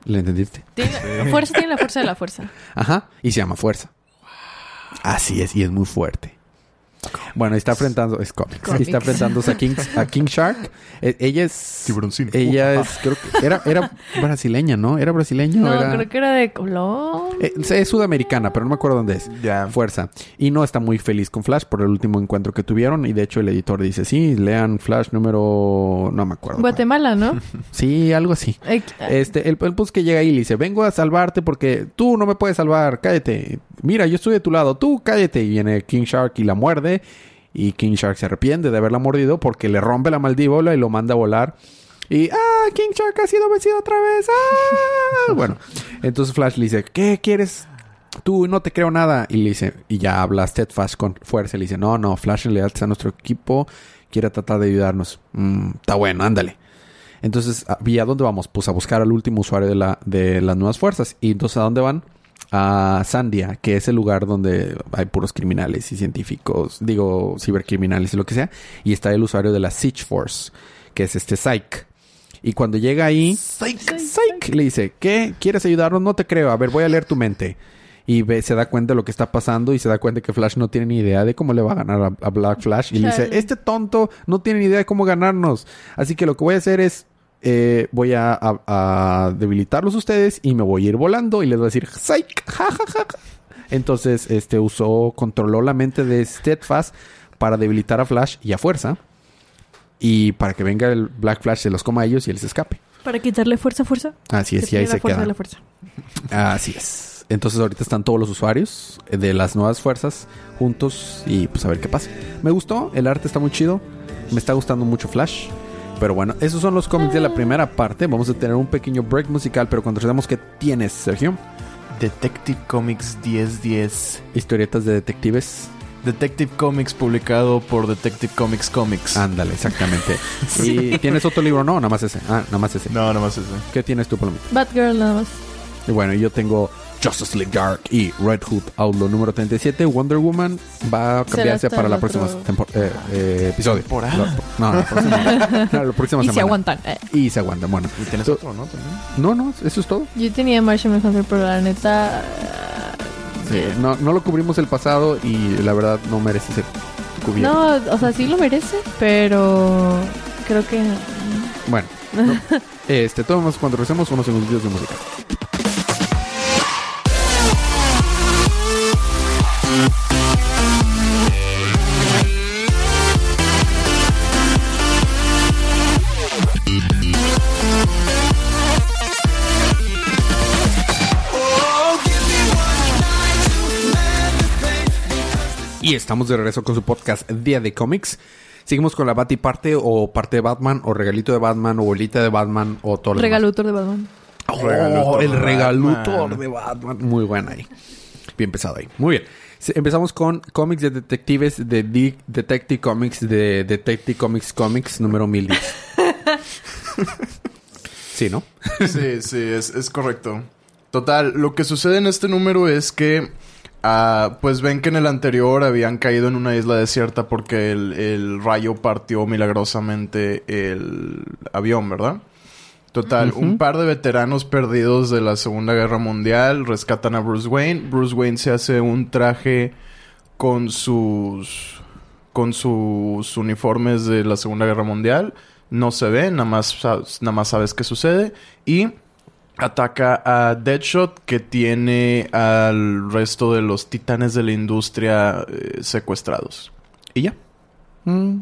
[SPEAKER 2] ¿Le entendiste?
[SPEAKER 1] Tiene- Fuerza tiene la fuerza de la fuerza.
[SPEAKER 2] Ajá. Y se llama Fuerza. Así es, y es muy fuerte. Bueno, está enfrentando, es cómics.
[SPEAKER 1] Cómics.
[SPEAKER 2] Está enfrentándose a King, a King Shark. Eh, ella es.
[SPEAKER 3] Tiburoncino.
[SPEAKER 2] Ella es, creo que era, era brasileña, ¿no? Era brasileña o
[SPEAKER 1] No,
[SPEAKER 2] era.
[SPEAKER 1] creo que era de Colón.
[SPEAKER 2] Eh, es sudamericana, pero no me acuerdo dónde es.
[SPEAKER 3] Ya.
[SPEAKER 2] Fuerza. Y no está muy feliz con Flash por el último encuentro que tuvieron. Y de hecho, el editor dice: Sí, lean Flash número. No me acuerdo. cuál.
[SPEAKER 1] Guatemala, ¿no?
[SPEAKER 2] Sí, algo así. Este, el, el pues que llega ahí y le dice, vengo a salvarte porque tú no me puedes salvar, cállate. Mira, yo estoy de tu lado, tú cállate. Y viene King Shark y la muerde. Y King Shark se arrepiente de haberla mordido porque le rompe la mandíbula y lo manda a volar. Y, ah, King Shark ha sido vencido otra vez. Ah. bueno, entonces Flash le dice, ¿qué quieres? Tú no te creo nada. Y le dice, y ya habla Steadfast con fuerza. Le dice, no, no, Flash en lealtad a nuestro equipo quiere tratar de ayudarnos. "Mm, está bueno, ándale. Entonces, ¿a- ¿y a dónde vamos? Pues a buscar al último usuario de, la, de las nuevas fuerzas. Y entonces, ¿a dónde van? A Sandia, que es el lugar donde hay puros criminales y científicos, digo, cibercriminales y lo que sea. Y está el usuario de la Siege Force, que es este Psyche. Y cuando llega ahí, Psyche le dice, ¿qué? ¿Quieres ayudarnos? No te creo. A ver, voy a leer tu mente. Y ve, se da cuenta de lo que está pasando y se da cuenta que Flash no tiene ni idea de cómo le va a ganar a, a Black Flash. Y le dice, este tonto no tiene ni idea de cómo ganarnos. Así que lo que voy a hacer es, eh, voy a, a- a debilitarlos ustedes y me voy a ir volando y les voy a decir, Psych, ja, ja, ja, ja". Entonces, este usó, controló la mente de Steadfast para debilitar a Flash y a Fuerza. Y para que venga el Black Flash, se los coma a ellos y él se escape.
[SPEAKER 1] Para quitarle fuerza, fuerza.
[SPEAKER 2] Así es, y ahí se
[SPEAKER 1] fuerza
[SPEAKER 2] queda.
[SPEAKER 1] de la fuerza.
[SPEAKER 2] Así es. Entonces ahorita están todos los usuarios de las nuevas fuerzas juntos y pues a ver qué pasa. Me gustó, el arte está muy chido, me está gustando mucho Flash. Pero bueno, esos son los cómics de la primera parte. Vamos a tener un pequeño break musical, pero cuando regresemos, ¿qué tienes, Sergio?
[SPEAKER 3] Detective Comics 1010.
[SPEAKER 2] Historietas de detectives.
[SPEAKER 3] Detective Comics publicado por Detective Comics Comics.
[SPEAKER 2] Ándale, exactamente. ¿Y tienes otro libro? No, nada más ese. Ah, nada más ese.
[SPEAKER 3] No, nomás ese.
[SPEAKER 2] ¿Qué tienes tú, Palomita?
[SPEAKER 1] Batgirl nada más.
[SPEAKER 2] Y bueno, yo tengo Justice League Dark y Red Hood Outlaw número 37. Wonder Woman va a cambiarse para la próxima eh, eh, episodio.
[SPEAKER 3] ¿Temporada?
[SPEAKER 2] No, no, la próxima, no, la próxima
[SPEAKER 1] Y
[SPEAKER 2] semana.
[SPEAKER 1] se aguantan. Eh,
[SPEAKER 2] Y se aguantan. Bueno,
[SPEAKER 3] Y tienes
[SPEAKER 2] Tú-
[SPEAKER 3] otro, ¿no? También.
[SPEAKER 2] no, no, eso es todo.
[SPEAKER 1] Yo tenía Martian Manhunter, pero la neta...
[SPEAKER 2] Sí, no, no lo cubrimos el pasado y la verdad no merece ser cubierto.
[SPEAKER 1] No, o sea, sí lo merece, pero creo que...
[SPEAKER 2] Bueno, no. este, tomamos cuando recemos unos segundos de música. Y estamos de regreso con su podcast Día de Cómics. Seguimos con la Bati parte o parte de Batman o regalito de Batman o bolita de Batman o todo lo demás.
[SPEAKER 1] Regalutor de Batman.
[SPEAKER 2] Oh,
[SPEAKER 3] Regalutor
[SPEAKER 2] el regalutor
[SPEAKER 3] Batman.
[SPEAKER 2] de Batman. Muy buena ahí. Bien pesado ahí. Muy bien. Empezamos con cómics de detectives de D- Detective Comics de Detective Comics Comics número 1010. sí, ¿no?
[SPEAKER 3] Sí, sí, es, es correcto. Total, lo que sucede en este número es que, ah, pues ven que en el anterior habían caído en una isla desierta porque el, el rayo partió milagrosamente el avión, ¿verdad? Total, un par de veteranos perdidos de la Segunda Guerra Mundial rescatan a Bruce Wayne. Bruce Wayne se hace un traje con sus con sus uniformes de la Segunda Guerra Mundial. No se ve, nada más, nada más sabes qué sucede. Y ataca a Deadshot, que tiene al resto de los titanes de la industria eh, secuestrados. Y ya.
[SPEAKER 2] Mm.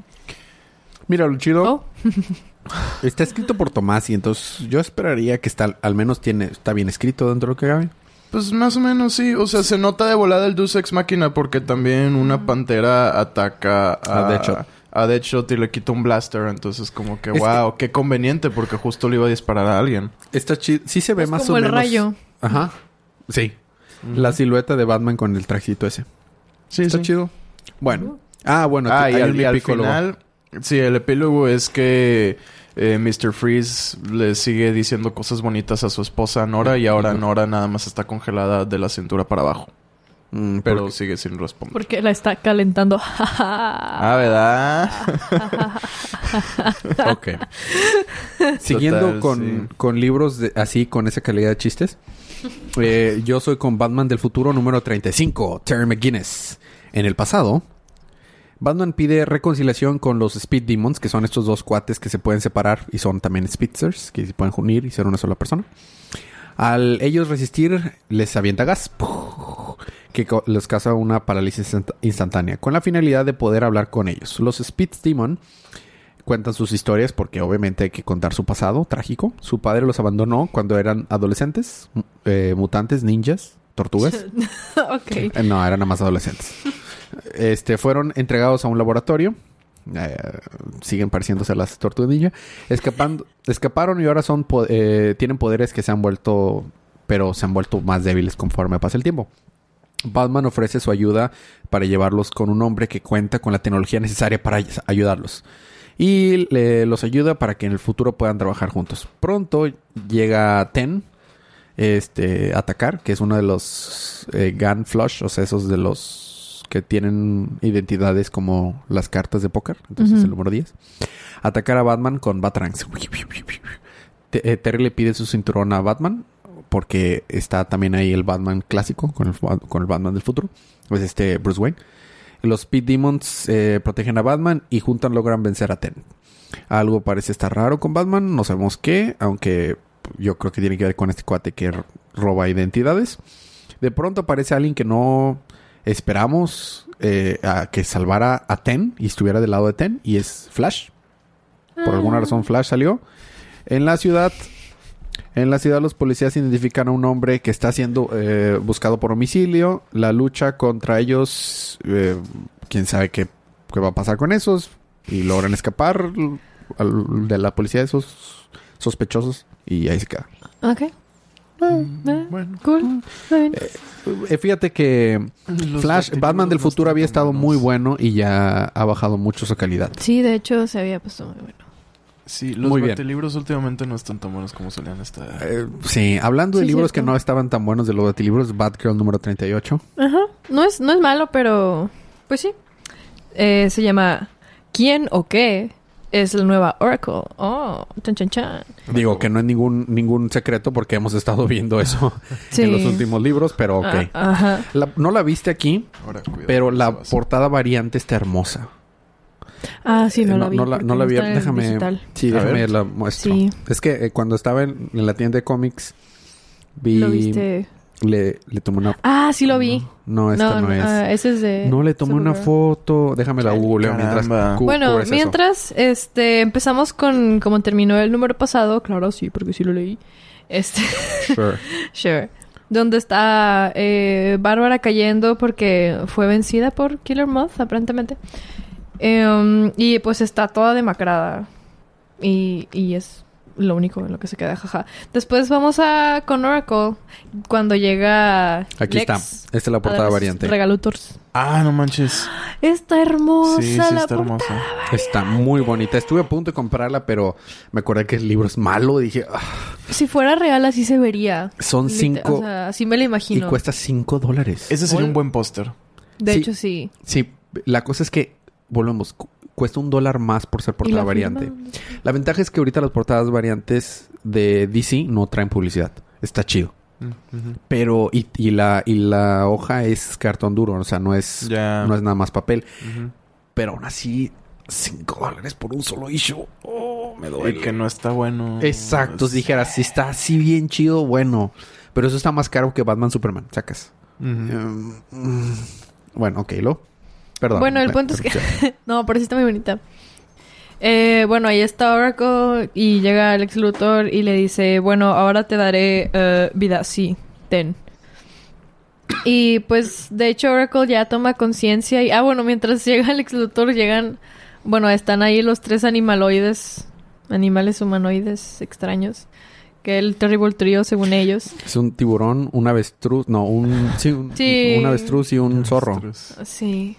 [SPEAKER 2] Mira, lo chido.
[SPEAKER 1] Oh,
[SPEAKER 2] Está escrito por Tomás y entonces yo esperaría que está, al menos tiene, está bien escrito dentro de lo que cabe.
[SPEAKER 3] Pues más o menos sí. O sea, se nota de volada el Deus Ex Máquina porque también una pantera ataca a,
[SPEAKER 2] A Deadshot.
[SPEAKER 3] a Deadshot y le quita un blaster. Entonces, como que, wow, qué conveniente porque justo le iba a disparar a alguien.
[SPEAKER 2] Está chido. Sí se ve
[SPEAKER 1] Es
[SPEAKER 2] más
[SPEAKER 1] como
[SPEAKER 2] o
[SPEAKER 1] el
[SPEAKER 2] menos.
[SPEAKER 1] rayo.
[SPEAKER 2] Ajá. Sí. La silueta de Batman con el trajito ese.
[SPEAKER 3] Sí,
[SPEAKER 2] Está chido. Bueno. Ah, bueno.
[SPEAKER 3] Ah, y
[SPEAKER 2] hay
[SPEAKER 3] al, y al final, sí, el epílogo es que eh, Mr. Freeze le sigue diciendo cosas bonitas a su esposa Nora y ahora Nora nada más está congelada de la cintura para abajo.
[SPEAKER 2] Mm,
[SPEAKER 3] Pero
[SPEAKER 2] porque-
[SPEAKER 3] sigue sin responder.
[SPEAKER 1] porque la está calentando.
[SPEAKER 3] Ah, ¿verdad?
[SPEAKER 2] Ok. Siguiendo
[SPEAKER 3] Total,
[SPEAKER 2] con,
[SPEAKER 3] sí.
[SPEAKER 2] con libros de- así, con esa calidad de chistes. eh, yo soy con Batman del futuro número 35, Terry McGuinness. En el pasado, Batman pide reconciliación con los Speed Demons, que son estos dos cuates que se pueden separar y son también Spitzers, que se pueden unir y ser una sola persona. Al ellos resistir, les avienta gas, que les causa una parálisis instant- instantánea, con la finalidad de poder hablar con ellos. Los Speed Demon cuentan sus historias porque obviamente hay que contar su pasado trágico. Su padre los abandonó cuando eran adolescentes, eh, mutantes, ninjas, tortugas.
[SPEAKER 1] ok.
[SPEAKER 2] No, eran nada más adolescentes. Este, fueron entregados a un laboratorio. Eh, siguen pareciéndose a las tortugas. Escapando, escaparon y ahora son eh, tienen poderes que se han vuelto, pero se han vuelto más débiles conforme pasa el tiempo. Batman ofrece su ayuda para llevarlos con un hombre que cuenta con la tecnología necesaria para ay- ayudarlos. Y le- los ayuda para que en el futuro puedan trabajar juntos. Pronto llega Ten, este, atacar, que es uno de los eh, Gun Flush, o sea, esos de los que tienen identidades como las cartas de póker, entonces el número 10. Atacar a Batman con Batrangs. Eh, Terry le pide su cinturón a Batman porque está también ahí el Batman clásico con el, con el Batman del futuro, es este Bruce Wayne. Los Speed Demons eh, protegen a Batman y juntos logran vencer a Ten. Algo parece estar raro con Batman, no sabemos qué, aunque yo creo que tiene que ver con este cuate que roba identidades. De pronto aparece alguien que no esperamos eh, a que salvara a Ten y estuviera del lado de Ten y es Flash. Por alguna razón Flash salió. En la ciudad, en la ciudad los policías identifican a un hombre que está siendo eh, buscado por homicidio. La lucha contra ellos, eh, quién sabe qué, qué va a pasar con esos. Y logran escapar al- de la policía de esos sospechosos y ahí se queda.
[SPEAKER 1] Ok. Ah, eh,
[SPEAKER 3] Bueno.
[SPEAKER 1] Cool. Está bien.
[SPEAKER 2] Eh, fíjate que
[SPEAKER 3] Los
[SPEAKER 2] Flash, Batman del futuro había estado muy bueno y ya ha bajado mucho su calidad.
[SPEAKER 1] Sí, de hecho se había puesto muy bueno.
[SPEAKER 3] Sí, los
[SPEAKER 2] Muy bien.
[SPEAKER 3] libros últimamente no están tan buenos como solían estar.
[SPEAKER 2] Eh, sí, hablando de
[SPEAKER 1] Sí,
[SPEAKER 2] libros que no estaban tan buenos de los batilibros, Batgirl número 38.
[SPEAKER 1] Ajá. No es, no es malo, pero pues sí. Eh, se llama ¿Quién o qué es la nueva Oracle? Oh, chan chan chan.
[SPEAKER 2] Digo que no es ningún ningún secreto porque hemos estado viendo eso
[SPEAKER 1] Sí.
[SPEAKER 2] en los últimos libros, pero ok.
[SPEAKER 1] Ah, ajá.
[SPEAKER 2] La- no la viste aquí,
[SPEAKER 3] Ahora, cuidado,
[SPEAKER 2] pero la portada variante está hermosa.
[SPEAKER 1] Ah, sí, no
[SPEAKER 2] Eh,
[SPEAKER 1] la vi.
[SPEAKER 2] No la, no la vi. Déjame.
[SPEAKER 1] digital.
[SPEAKER 2] Sí, déjame
[SPEAKER 3] ver.
[SPEAKER 2] la muestro.
[SPEAKER 1] Sí.
[SPEAKER 2] Es que eh, cuando estaba en, en la tienda de cómics, vi.
[SPEAKER 1] ¿Lo viste?
[SPEAKER 2] Le, le tomé una.
[SPEAKER 1] Ah, sí lo vi.
[SPEAKER 2] No, esta no, es.
[SPEAKER 1] ah, ese es de...
[SPEAKER 2] no le tomé una foto. Déjame la googleo mientras. Cu-
[SPEAKER 1] Bueno,
[SPEAKER 2] eso.
[SPEAKER 1] mientras este empezamos con como terminó el número pasado, claro, sí, porque sí lo leí. Este,
[SPEAKER 2] Sure.
[SPEAKER 1] sure. Donde está eh, Bárbara cayendo porque fue vencida por Killer Moth, aparentemente. Em, y pues está toda demacrada. Y, y es lo único en lo que se queda, jaja. Después vamos a con Oracle. Cuando llega.
[SPEAKER 2] Aquí
[SPEAKER 1] Lex
[SPEAKER 2] está. Esta es la portada variante.
[SPEAKER 1] Regalutors.
[SPEAKER 3] Ah, no manches.
[SPEAKER 1] Está hermosa
[SPEAKER 3] Sí, sí,
[SPEAKER 1] la
[SPEAKER 3] está
[SPEAKER 1] portada.
[SPEAKER 3] hermosa.
[SPEAKER 2] Está muy bonita. Estuve a punto de comprarla, pero me acordé que el libro es malo. Dije, "Ah,
[SPEAKER 1] Si fuera real, así se vería.
[SPEAKER 2] son cinco
[SPEAKER 1] O sea, así me lo
[SPEAKER 2] y
[SPEAKER 1] imagino.
[SPEAKER 2] cuesta cinco dólares.
[SPEAKER 3] Ese sería un buen póster.
[SPEAKER 1] De
[SPEAKER 2] Sí.
[SPEAKER 1] hecho, sí.
[SPEAKER 2] Sí, la cosa es que, volvemos, cuesta un dólar más por ser
[SPEAKER 1] ¿Y
[SPEAKER 2] portada
[SPEAKER 1] la
[SPEAKER 2] variante.
[SPEAKER 1] firma?
[SPEAKER 2] La ventaja es que ahorita las portadas variantes de DC no traen publicidad. Está chido.
[SPEAKER 3] Mm.
[SPEAKER 2] Pero, y, y la, y la hoja es cartón duro, o sea, no es, no es nada más papel. Pero aún así, 5 dólares por un solo issue. Oh, me
[SPEAKER 3] Y
[SPEAKER 2] duele.
[SPEAKER 3] que no está bueno.
[SPEAKER 2] Exacto,
[SPEAKER 3] Es-
[SPEAKER 2] dijeras, si está así bien chido, bueno. Pero eso está más caro que Batman Superman, sacas. Um, mm, bueno, ok, lo. Perdón.
[SPEAKER 1] Bueno, el punto es que-. No, pero sí está muy bonita. Eh, bueno, ahí está Oracle y llega Alex Luthor y le dice, bueno, ahora te daré eh, vida, sí, ten. Y pues, de hecho, Oracle ya toma conciencia y... Ah, bueno, mientras llega Alex Luthor llegan... Bueno, están ahí los tres animaloides, animales humanoides extraños, que el Terrible Trio, según ellos.
[SPEAKER 2] Es un tiburón, un avestruz, no, un, sí, un,
[SPEAKER 1] Sí.
[SPEAKER 2] un avestruz y un zorro.
[SPEAKER 1] Sí.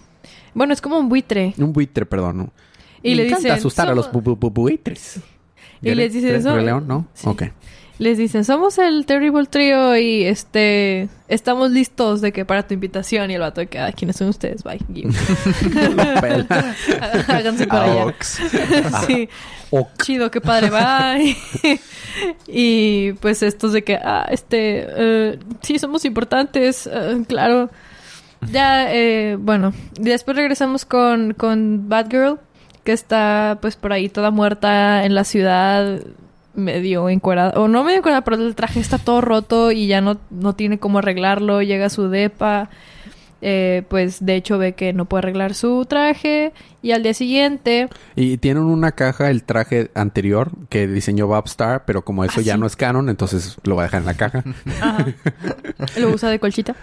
[SPEAKER 1] Bueno, es como un buitre.
[SPEAKER 2] Un buitre, perdón. ¿no?
[SPEAKER 1] Y
[SPEAKER 2] Me
[SPEAKER 1] le
[SPEAKER 2] encanta
[SPEAKER 1] dicen,
[SPEAKER 2] asustar a los bu- bu- bu- buitres.
[SPEAKER 1] Y les dice
[SPEAKER 2] ¿Rey
[SPEAKER 1] eso.
[SPEAKER 2] León, ¿no?
[SPEAKER 1] Sí.
[SPEAKER 2] Ok.
[SPEAKER 1] Les dicen, somos el Terrible Trio y este estamos listos de que para tu invitación y el vato de que, "Ah, ¿quiénes son ustedes? Bye. Give". Háganse para allá. Sí. Chido, qué padre, bye. y pues estos de que, ah, este, eh, sí, somos importantes, eh, claro. Ya, eh, bueno, después regresamos con, con Batgirl, que está pues por ahí toda muerta en la ciudad, medio encuerada, o no medio encuerada, pero el traje está todo roto y ya no, no tiene cómo arreglarlo, llega a su depa. eh, pues de hecho ve que no puede arreglar su traje y al día siguiente
[SPEAKER 2] Y tienen una caja, el traje anterior que diseñó Bobstar, pero como eso
[SPEAKER 1] Ah,
[SPEAKER 2] ya
[SPEAKER 1] sí.
[SPEAKER 2] no es canon, entonces lo va a dejar en la caja.
[SPEAKER 1] Ajá. Lo usa de colchita.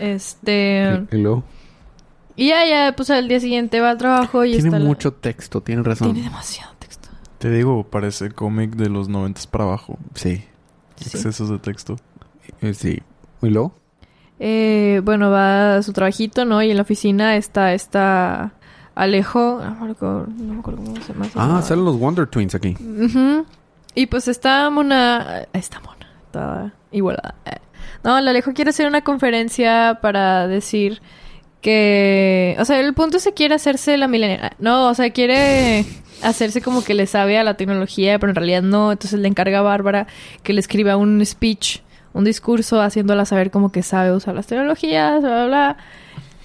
[SPEAKER 1] Este.
[SPEAKER 2] y, y luego,
[SPEAKER 1] Y ya, ya, pues al día siguiente va al trabajo y
[SPEAKER 2] tiene
[SPEAKER 1] está. la-
[SPEAKER 2] mucho texto, tiene razón.
[SPEAKER 1] Tiene demasiado texto.
[SPEAKER 3] Te digo, parece cómic de los noventas para abajo.
[SPEAKER 2] Sí,
[SPEAKER 1] Sí.
[SPEAKER 3] Excesos de texto.
[SPEAKER 2] eh, sí. ¿Y luego?
[SPEAKER 1] Eh, bueno, va a su trabajito, ¿no? Y en la oficina está esta Alejo. No me acuerdo, no me acuerdo cómo se llama.
[SPEAKER 2] Ah, salen los Wonder Twins aquí.
[SPEAKER 1] Y pues está mona. Está mona. Está igualada. No, la Alejo quiere hacer una conferencia para decir que. O sea, el punto es que quiere hacerse la milenial. No, o sea, quiere hacerse como que le sabe a la tecnología, pero en realidad no. Entonces le encarga a Bárbara que le escriba un speech, un discurso, haciéndola saber como que sabe usar las tecnologías, bla, bla, bla.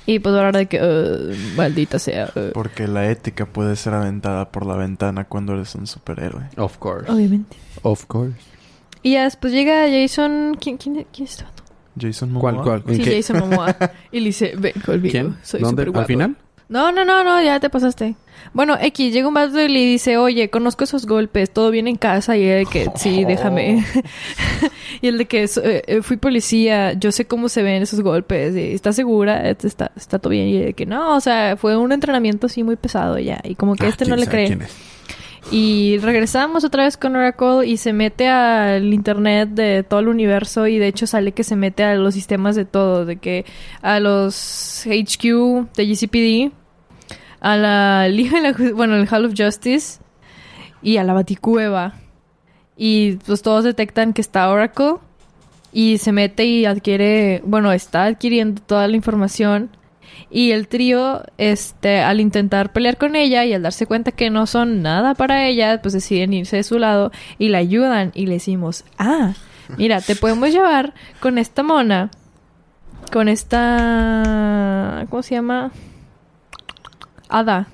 [SPEAKER 1] Y pues Bárbara de que. "Uh, maldita sea. uh".
[SPEAKER 3] Porque la ética puede ser aventada por la ventana cuando eres un superhéroe.
[SPEAKER 2] Of course.
[SPEAKER 1] Obviamente.
[SPEAKER 2] Of course.
[SPEAKER 1] Y ya después llega Jason. ¿Quién, quién, quién es este vato?
[SPEAKER 3] Jason Momoa.
[SPEAKER 2] ¿Cuál, cuál? ¿En
[SPEAKER 1] Sí,
[SPEAKER 2] qué?
[SPEAKER 1] Jason Momoa. y le dice, ven conmigo.
[SPEAKER 2] ¿Quién?
[SPEAKER 1] Soy
[SPEAKER 2] ¿Dónde?
[SPEAKER 1] superguapo".
[SPEAKER 2] ¿Al final?
[SPEAKER 1] No, no, no, no, ya te pasaste. Bueno, X, llega un vato y le dice, oye, conozco esos golpes, todo bien en casa. Y él de que, sí, déjame. y el de que, "So- eh, eh, fui policía, yo sé cómo se ven esos golpes. y, ¿Estás segura? Eh, Está, está todo bien. Y él de que, no, o sea, fue un entrenamiento así muy pesado ya. Y como que
[SPEAKER 2] Ah,
[SPEAKER 1] este no le cree.
[SPEAKER 2] quién es.
[SPEAKER 1] Y regresamos otra vez con Oracle y se mete al internet de todo el universo y de hecho sale que se mete a los sistemas de todo, de que a los HQ de GCPD, a la Liga bueno, el Hall of Justice y a la Baticueva. Y pues todos detectan que está Oracle y se mete y adquiere, bueno, está adquiriendo toda la información y el trío, este, al intentar pelear con ella y al darse cuenta que no son nada para ella, pues deciden irse de su lado y la ayudan y le decimos, ah, mira, te podemos llevar con esta mona, con esta, ¿cómo se llama? Ada.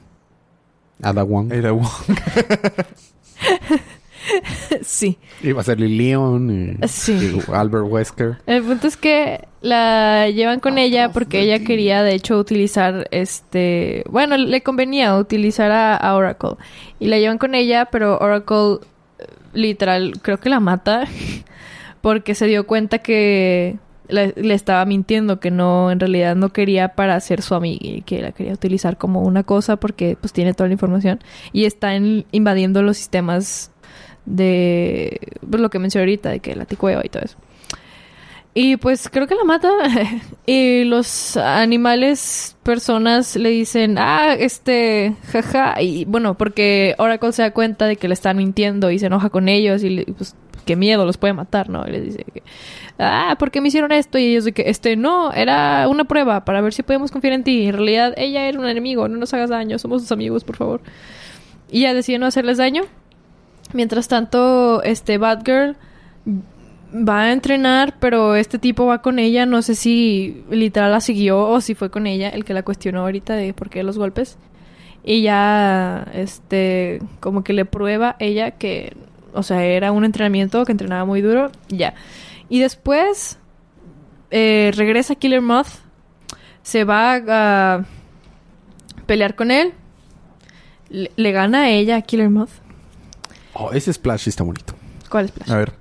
[SPEAKER 2] Ada Wong.
[SPEAKER 3] Era Wong.
[SPEAKER 1] sí.
[SPEAKER 2] Iba a ser Leon y,
[SPEAKER 1] Sí.
[SPEAKER 2] y Albert Wesker.
[SPEAKER 1] El punto es que la llevan con ella porque ella quería, de hecho, utilizar este. Bueno, le convenía utilizar a, a Oracle. Y la llevan con ella, pero Oracle, eh, literal, creo que la mata. Porque se dio cuenta que le, le estaba mintiendo, que no, en realidad no quería para ser su amiga y que la quería utilizar como una cosa porque pues tiene toda la información y está en- invadiendo los sistemas de pues, lo que mencioné ahorita, de que la ticueva y todo eso. Y pues creo que la mata. y los animales, personas le dicen, ah, este, jaja. Y bueno, porque Oracle se da cuenta de que le están mintiendo y se enoja con ellos y le- pues qué miedo, los puede matar, ¿no? Y les dice que, ah, ¿por qué me hicieron esto? Y ellos de que, este, no, era una prueba para ver si podemos confiar en ti. En realidad ella era un enemigo, no nos hagas daño, somos tus amigos, por favor. Y ya decide no hacerles daño. Mientras tanto, este Batgirl va a entrenar, pero este tipo va con ella. No sé si literal la siguió o si fue con ella el que la cuestionó ahorita de por qué los golpes. Y ya, este, como que le prueba ella que, o sea, era un entrenamiento que entrenaba muy duro. Ya. Y después eh, regresa Killer Moth. Se va a pelear con él. Le, le gana a ella a Killer Moth.
[SPEAKER 2] Oh, ese splash sí está bonito.
[SPEAKER 1] ¿Cuál es Splash?
[SPEAKER 3] A ver.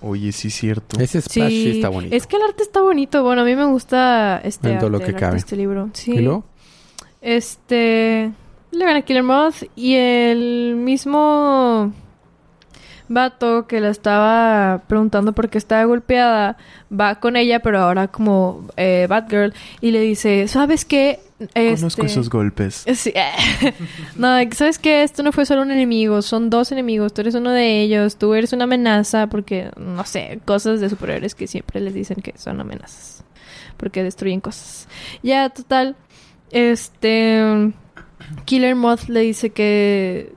[SPEAKER 3] Oye, sí es cierto.
[SPEAKER 2] Ese splash sí, está bonito.
[SPEAKER 1] Es que el arte está bonito. Bueno, a mí me gusta este, arte,
[SPEAKER 2] lo que
[SPEAKER 1] el arte de
[SPEAKER 2] cabe.
[SPEAKER 1] este libro. Sí.
[SPEAKER 2] ¿Y luego?
[SPEAKER 1] Este. Le gana Killer Moth. Y el mismo. Vato que la estaba preguntando por qué estaba golpeada. Va con ella, pero ahora como eh, Batgirl. Y le dice: ¿Sabes qué?
[SPEAKER 3] Conozco
[SPEAKER 1] Este-
[SPEAKER 3] esos golpes.
[SPEAKER 1] Sí. no, ¿sabes qué? Esto no fue solo un enemigo, son dos enemigos. Tú eres uno de ellos, tú eres una amenaza porque, no sé, cosas de superhéroes que siempre les dicen que son amenazas. Porque destruyen cosas. Ya, total. Este. Killer Moth le dice que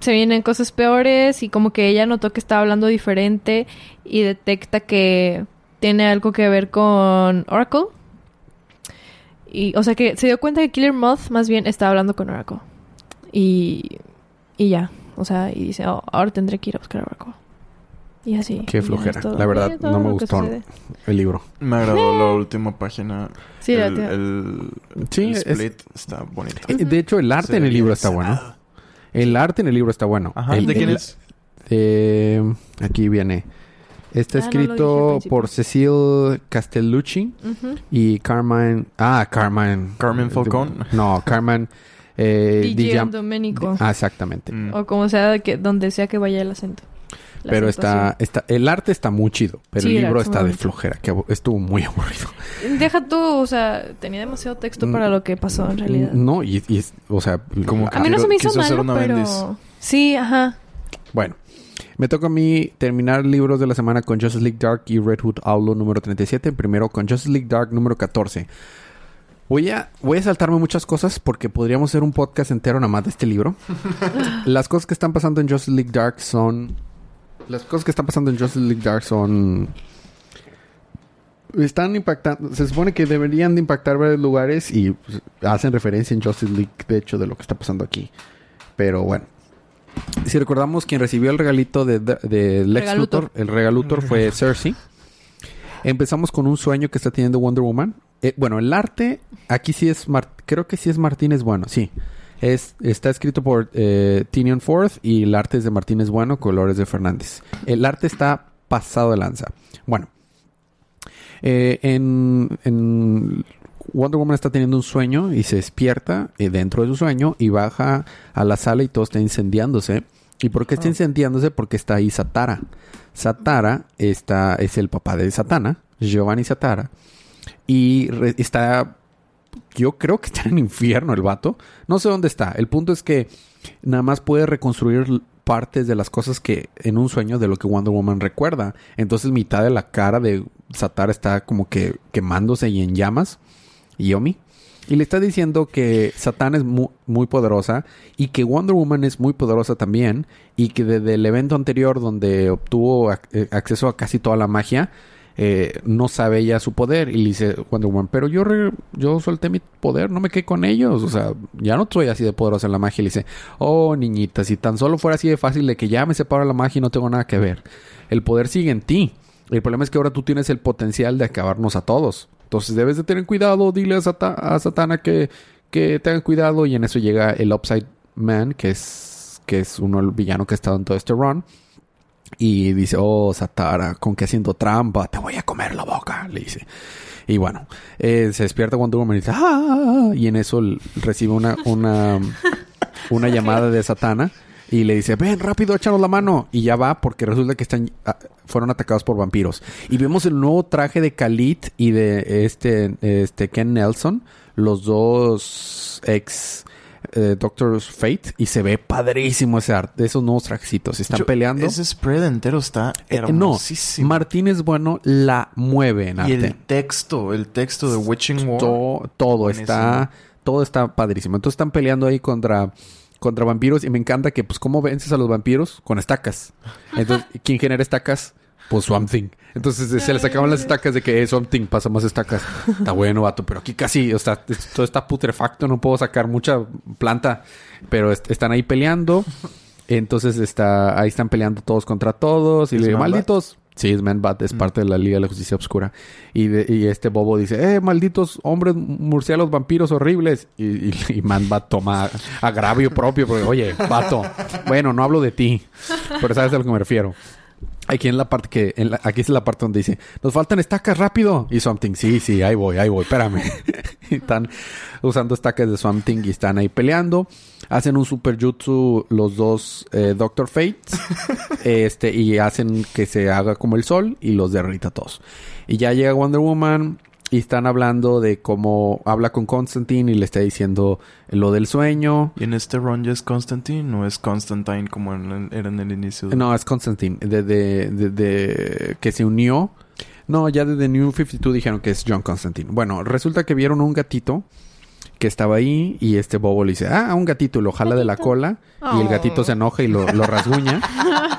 [SPEAKER 1] se vienen cosas peores y como que ella notó que estaba hablando diferente y detecta que tiene algo que ver con Oracle. Y, o sea que se dio cuenta que Killer Moth más bien estaba hablando con Oracle. Y, y ya. O sea, y dice, oh, ahora tendré que ir a buscar a Oracle. Y así.
[SPEAKER 2] Qué flojera. La verdad, no me gustó. El libro.
[SPEAKER 3] Me agradó la última página.
[SPEAKER 1] Sí, la
[SPEAKER 3] el,
[SPEAKER 1] tía-
[SPEAKER 3] el,
[SPEAKER 2] Sí,
[SPEAKER 3] el
[SPEAKER 2] es-
[SPEAKER 3] split está bonito.
[SPEAKER 2] Eh, De hecho, el arte en el libro está bueno.
[SPEAKER 3] encerrado.
[SPEAKER 2] El arte en el libro está bueno.
[SPEAKER 3] Ajá.
[SPEAKER 2] El-
[SPEAKER 3] ¿De quién
[SPEAKER 2] el-
[SPEAKER 3] es?
[SPEAKER 2] eh, aquí viene. Está
[SPEAKER 1] Ah,
[SPEAKER 2] escrito por Cecil Castellucci y Carmine. Ah, Carmine.
[SPEAKER 3] Carmen Falcón.
[SPEAKER 2] No, Carmen. Eh,
[SPEAKER 1] DJ Domenico.
[SPEAKER 2] Ah, exactamente.
[SPEAKER 3] Mm.
[SPEAKER 1] O como sea, que, donde sea que vaya el acento. La
[SPEAKER 2] Pero está, está, el arte está muy chido, pero
[SPEAKER 1] Sí,
[SPEAKER 2] el libro está de flojera, que estuvo muy aburrido.
[SPEAKER 1] Deja tú, o sea, tenía demasiado texto para
[SPEAKER 2] Mm.
[SPEAKER 1] lo que pasó en realidad.
[SPEAKER 2] No, y, y es- o sea,
[SPEAKER 3] Como
[SPEAKER 1] A mí no se me hizo malo,
[SPEAKER 3] una
[SPEAKER 1] pero...
[SPEAKER 3] Bendis.
[SPEAKER 1] Sí, ajá.
[SPEAKER 2] Bueno, me toca a mí terminar libros de la semana con Justice League Dark y Red Hood Outlaw número 37. Primero con Justice League Dark número 14. Voy a, voy a saltarme muchas cosas porque podríamos hacer un podcast entero nada más de este libro. Las cosas que están pasando en Justice League Dark son... Las cosas que están pasando en Justice League Dark son... Están impactando... Se supone que deberían de impactar varios lugares y pues, hacen referencia en Justice League, de hecho, de lo que está pasando aquí. Pero bueno. Si recordamos, quien recibió el regalito de, de Lex
[SPEAKER 1] Regalutor.
[SPEAKER 2] Luthor, el regalutor fue Cersei. Empezamos con un sueño que está teniendo Wonder Woman. Eh, bueno, el arte, aquí sí es, Mar- creo que sí es Martínez Bueno, sí. Es, está escrito por eh, Tinian Forth y el arte es de Martínez Bueno, colores de Fernández. El arte está pasado de lanza. Bueno, eh, en, en Wonder Woman está teniendo un sueño y se despierta eh, dentro de su sueño y baja a la sala y todo está incendiándose. ¿Y por qué está
[SPEAKER 3] Ah.
[SPEAKER 2] incendiándose? Porque está ahí Satara. Satara está, es el papá de Satana, Giovanni Satara. Y re- está, yo creo que está en infierno el vato. No sé dónde está. El punto es que nada más puede reconstruir partes de las cosas que en un sueño de lo que Wonder Woman recuerda. Entonces mitad de la cara de Satara está como que quemándose y en llamas. Yomi. Y le está diciendo que Satán es mu- muy, poderosa y que Wonder Woman es muy poderosa también y que desde el evento anterior donde obtuvo eh, acceso a casi toda la magia, eh, no sabe ella su poder. Y le dice Wonder Woman, pero yo, re- yo solté mi poder, no me quedé con ellos. O sea, ya no soy así de poderosa en la magia. Y le dice, oh niñita, si tan solo fuera así de fácil de que ya me separo la magia y no tengo nada que ver. El poder sigue en ti. El problema es que ahora tú tienes el potencial de acabarnos a todos. Entonces debes de tener cuidado, dile a, a Satana que, que tengan cuidado. Y en eso llega el Upside Man, que es, que es uno el villano que ha estado en todo este run. Y dice, oh, Satara, con que haciendo trampa, te voy a comer la boca, le dice. Y bueno, eh, se despierta Wonder Woman y dice, ¡ah! Y en eso recibe una, una, una llamada de Satana. Y le dice, ven rápido, échanos la mano. Y ya va porque resulta que están, ah, fueron atacados por vampiros. Y vemos el nuevo traje de Khalid y de este, este Ken Nelson. Los dos ex eh, Doctor Fate. Y se ve padrísimo ese arte, esos nuevos trajecitos. Están
[SPEAKER 3] Yo-
[SPEAKER 2] peleando.
[SPEAKER 3] Ese spread entero está
[SPEAKER 2] Eh, no,
[SPEAKER 3] hermosísimo.
[SPEAKER 2] Martínez Bueno la mueve en
[SPEAKER 3] y
[SPEAKER 2] arte.
[SPEAKER 3] el texto, el texto de Witching War.
[SPEAKER 2] To- todo está todo está padrísimo. Entonces están peleando ahí contra contra vampiros y me encanta que pues cómo vences a los vampiros con estacas. Entonces, ¿quién genera estacas? Pues Swamp Thing. Entonces se les sacaban las estacas de que eh, Swamp Thing pasa más estacas. Está bueno, vato, pero aquí casi, o sea, todo está putrefacto, no puedo sacar mucha planta, pero est- están ahí peleando. Entonces está ahí están peleando todos contra todos y
[SPEAKER 3] ¿Es
[SPEAKER 2] le digo, malditos Sí, es Man-Bat, es parte de la Liga de la Justicia Obscura. Y, de- y este bobo dice, eh, malditos hombres murciélagos vampiros horribles. Y, y, y Man-Bat toma agravio propio, porque, oye, vato, bueno, no hablo de ti, pero sabes a lo que me refiero. Aquí en la parte que, en la- aquí es la parte donde dice, nos faltan estacas rápido. Y Something, sí, sí, ahí voy, ahí voy, espérame. Y están usando estacas de Something y están ahí peleando. Hacen un super jutsu los dos eh, Doctor Fates. este, y hacen que se haga como el sol y los derrita a todos. Y ya llega Wonder Woman y están hablando de cómo habla con Constantine y le está diciendo lo del sueño.
[SPEAKER 3] ¿Y en este run ya es Constantine o es Constantine como en el- era en el inicio? de-
[SPEAKER 2] No, es Constantine. De, de, de- de- que se unió. No, ya desde New 52 dijeron que es John Constantine. Bueno, resulta que vieron un gatito que estaba ahí y este bobo le dice, ah, un gatito, y lo jala de la cola y el
[SPEAKER 1] Oh.
[SPEAKER 2] gatito se enoja y lo, lo rasguña.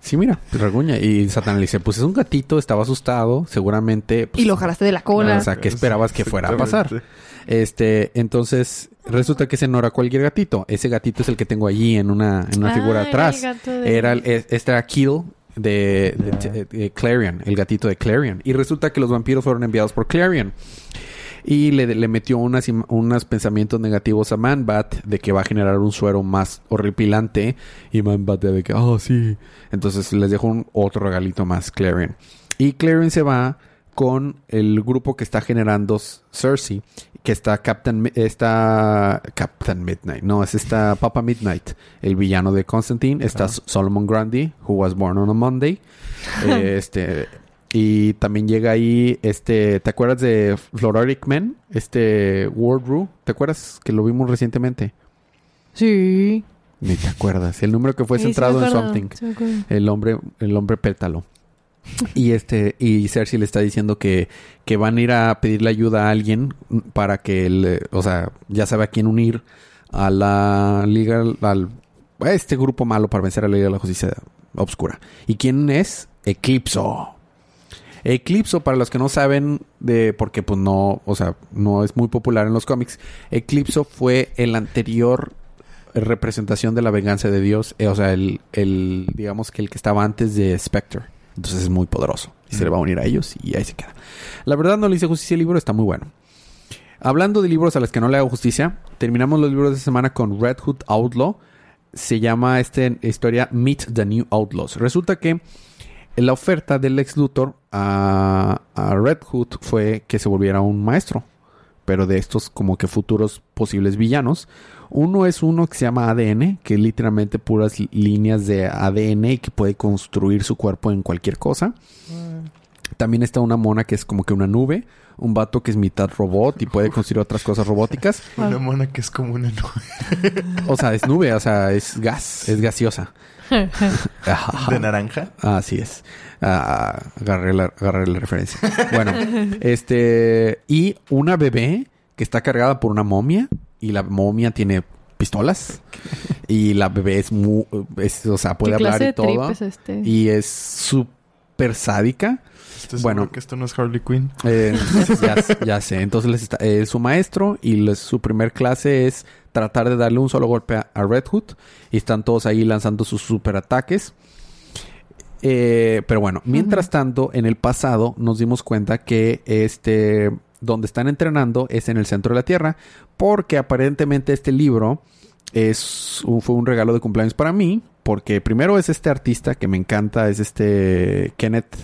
[SPEAKER 2] Sí, mira, rasguña. Y Satán le dice, pues es un gatito, estaba asustado, seguramente. pues,
[SPEAKER 1] Y lo jalaste de la cola.
[SPEAKER 2] o sea, ¿qué esperabas que fuera a pasar? Este, entonces, resulta que ese no era cualquier gatito. Ese gatito es el que tengo allí en una, en una figura
[SPEAKER 1] Ah, era
[SPEAKER 2] atrás.
[SPEAKER 1] el gato de-
[SPEAKER 2] Era este era Kill de, de- de Clarion, el gatito de Clarion. Y resulta que los vampiros fueron enviados por Clarion. Y le, le metió unas, unos pensamientos negativos a Manbat de que va a generar un suero más horripilante. Y Manbat de que, oh, sí. Entonces les dejó un otro regalito más, Clarion. Y Clarion se va con el grupo que está generando Cersei, que está Captain, está Captain Midnight, no, es esta Papa Midnight, el villano de Constantine, está Solomon Grundy, who was born on a Monday, Eh, este, y también llega ahí, este, ¿te acuerdas de Flororic Men? Este, Wardru, ¿te acuerdas que lo vimos recientemente?
[SPEAKER 1] Sí.
[SPEAKER 2] Ni te acuerdas, el número que fue
[SPEAKER 1] Sí, sí me
[SPEAKER 2] centrado en Something. El hombre, el hombre pétalo. Y este, y Cersei le está diciendo que, que van a ir a pedirle ayuda a alguien para que él, o sea, ya sabe a quién unir a la liga, al, a este grupo malo para vencer a la Liga de la Justicia Obscura. ¿Y quién es? Eclipso. Eclipso, para los que no saben de, porque pues no, o sea, no es muy popular en los cómics, Eclipso fue el anterior representación de la venganza de Dios, eh, o sea, el, el, digamos que el que estaba antes de Spectre. Entonces es muy poderoso. Y se le va a unir a ellos y ahí se queda. La verdad no le hice justicia al libro, está muy bueno. Hablando de libros a los que no le hago justicia, terminamos los libros de semana con Red Hood Outlaw. Se llama esta historia Meet the New Outlaws. Resulta que la oferta del ex Luthor a, a Red Hood fue que se volviera un maestro, pero de estos como que futuros posibles villanos. Uno es uno que se llama ADN, que es literalmente puras líneas de ADN y que puede construir su cuerpo en cualquier cosa. También está una mona que es como que una nube, un vato que es mitad robot y puede construir otras cosas robóticas.
[SPEAKER 3] Una mona que es como una nube
[SPEAKER 2] O sea, es nube, o sea, es gas, es gaseosa.
[SPEAKER 3] De naranja.
[SPEAKER 2] Así es. Ah, agarré, la, agarré la referencia. Bueno, este. Y una bebé que está cargada por una momia. Y la momia tiene pistolas. Y la bebé es muy. es- o sea, puede
[SPEAKER 1] ¿Qué
[SPEAKER 2] hablar y todo.
[SPEAKER 1] es este?
[SPEAKER 2] Y es súper sádica.
[SPEAKER 3] ¿Estás
[SPEAKER 2] Bueno.
[SPEAKER 3] que esto no es Harley Quinn?
[SPEAKER 2] Eh, ya, ya sé. Entonces les está, es su maestro y les- su primer clase es tratar de darle un solo golpe a, a Red Hood. Y están todos ahí lanzando sus super ataques. Eh, pero bueno, mientras tanto, en el pasado nos dimos cuenta que este donde están entrenando es en el centro de la Tierra, porque aparentemente este libro es un- fue un regalo de cumpleaños para mí, porque primero es este artista que me encanta, es este Kenneth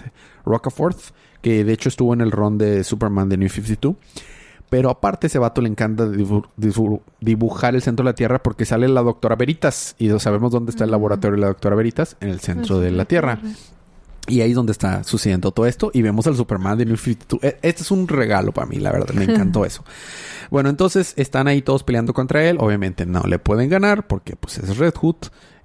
[SPEAKER 2] Rockaforth, que de hecho estuvo en el ron de Superman de New 52. Pero aparte ese vato le encanta dibu- dibu- dibujar el centro de la Tierra porque sale la doctora Veritas. Y sabemos dónde está el
[SPEAKER 1] Mm.
[SPEAKER 2] laboratorio de la doctora Veritas, en el centro de la Tierra. Y ahí es donde está sucediendo todo esto. Y vemos al Superman de New 52. E- Este es un regalo para mí, la verdad. Me encantó eso. Bueno, entonces están ahí todos peleando contra él. Obviamente no le pueden ganar porque pues es Red Hood.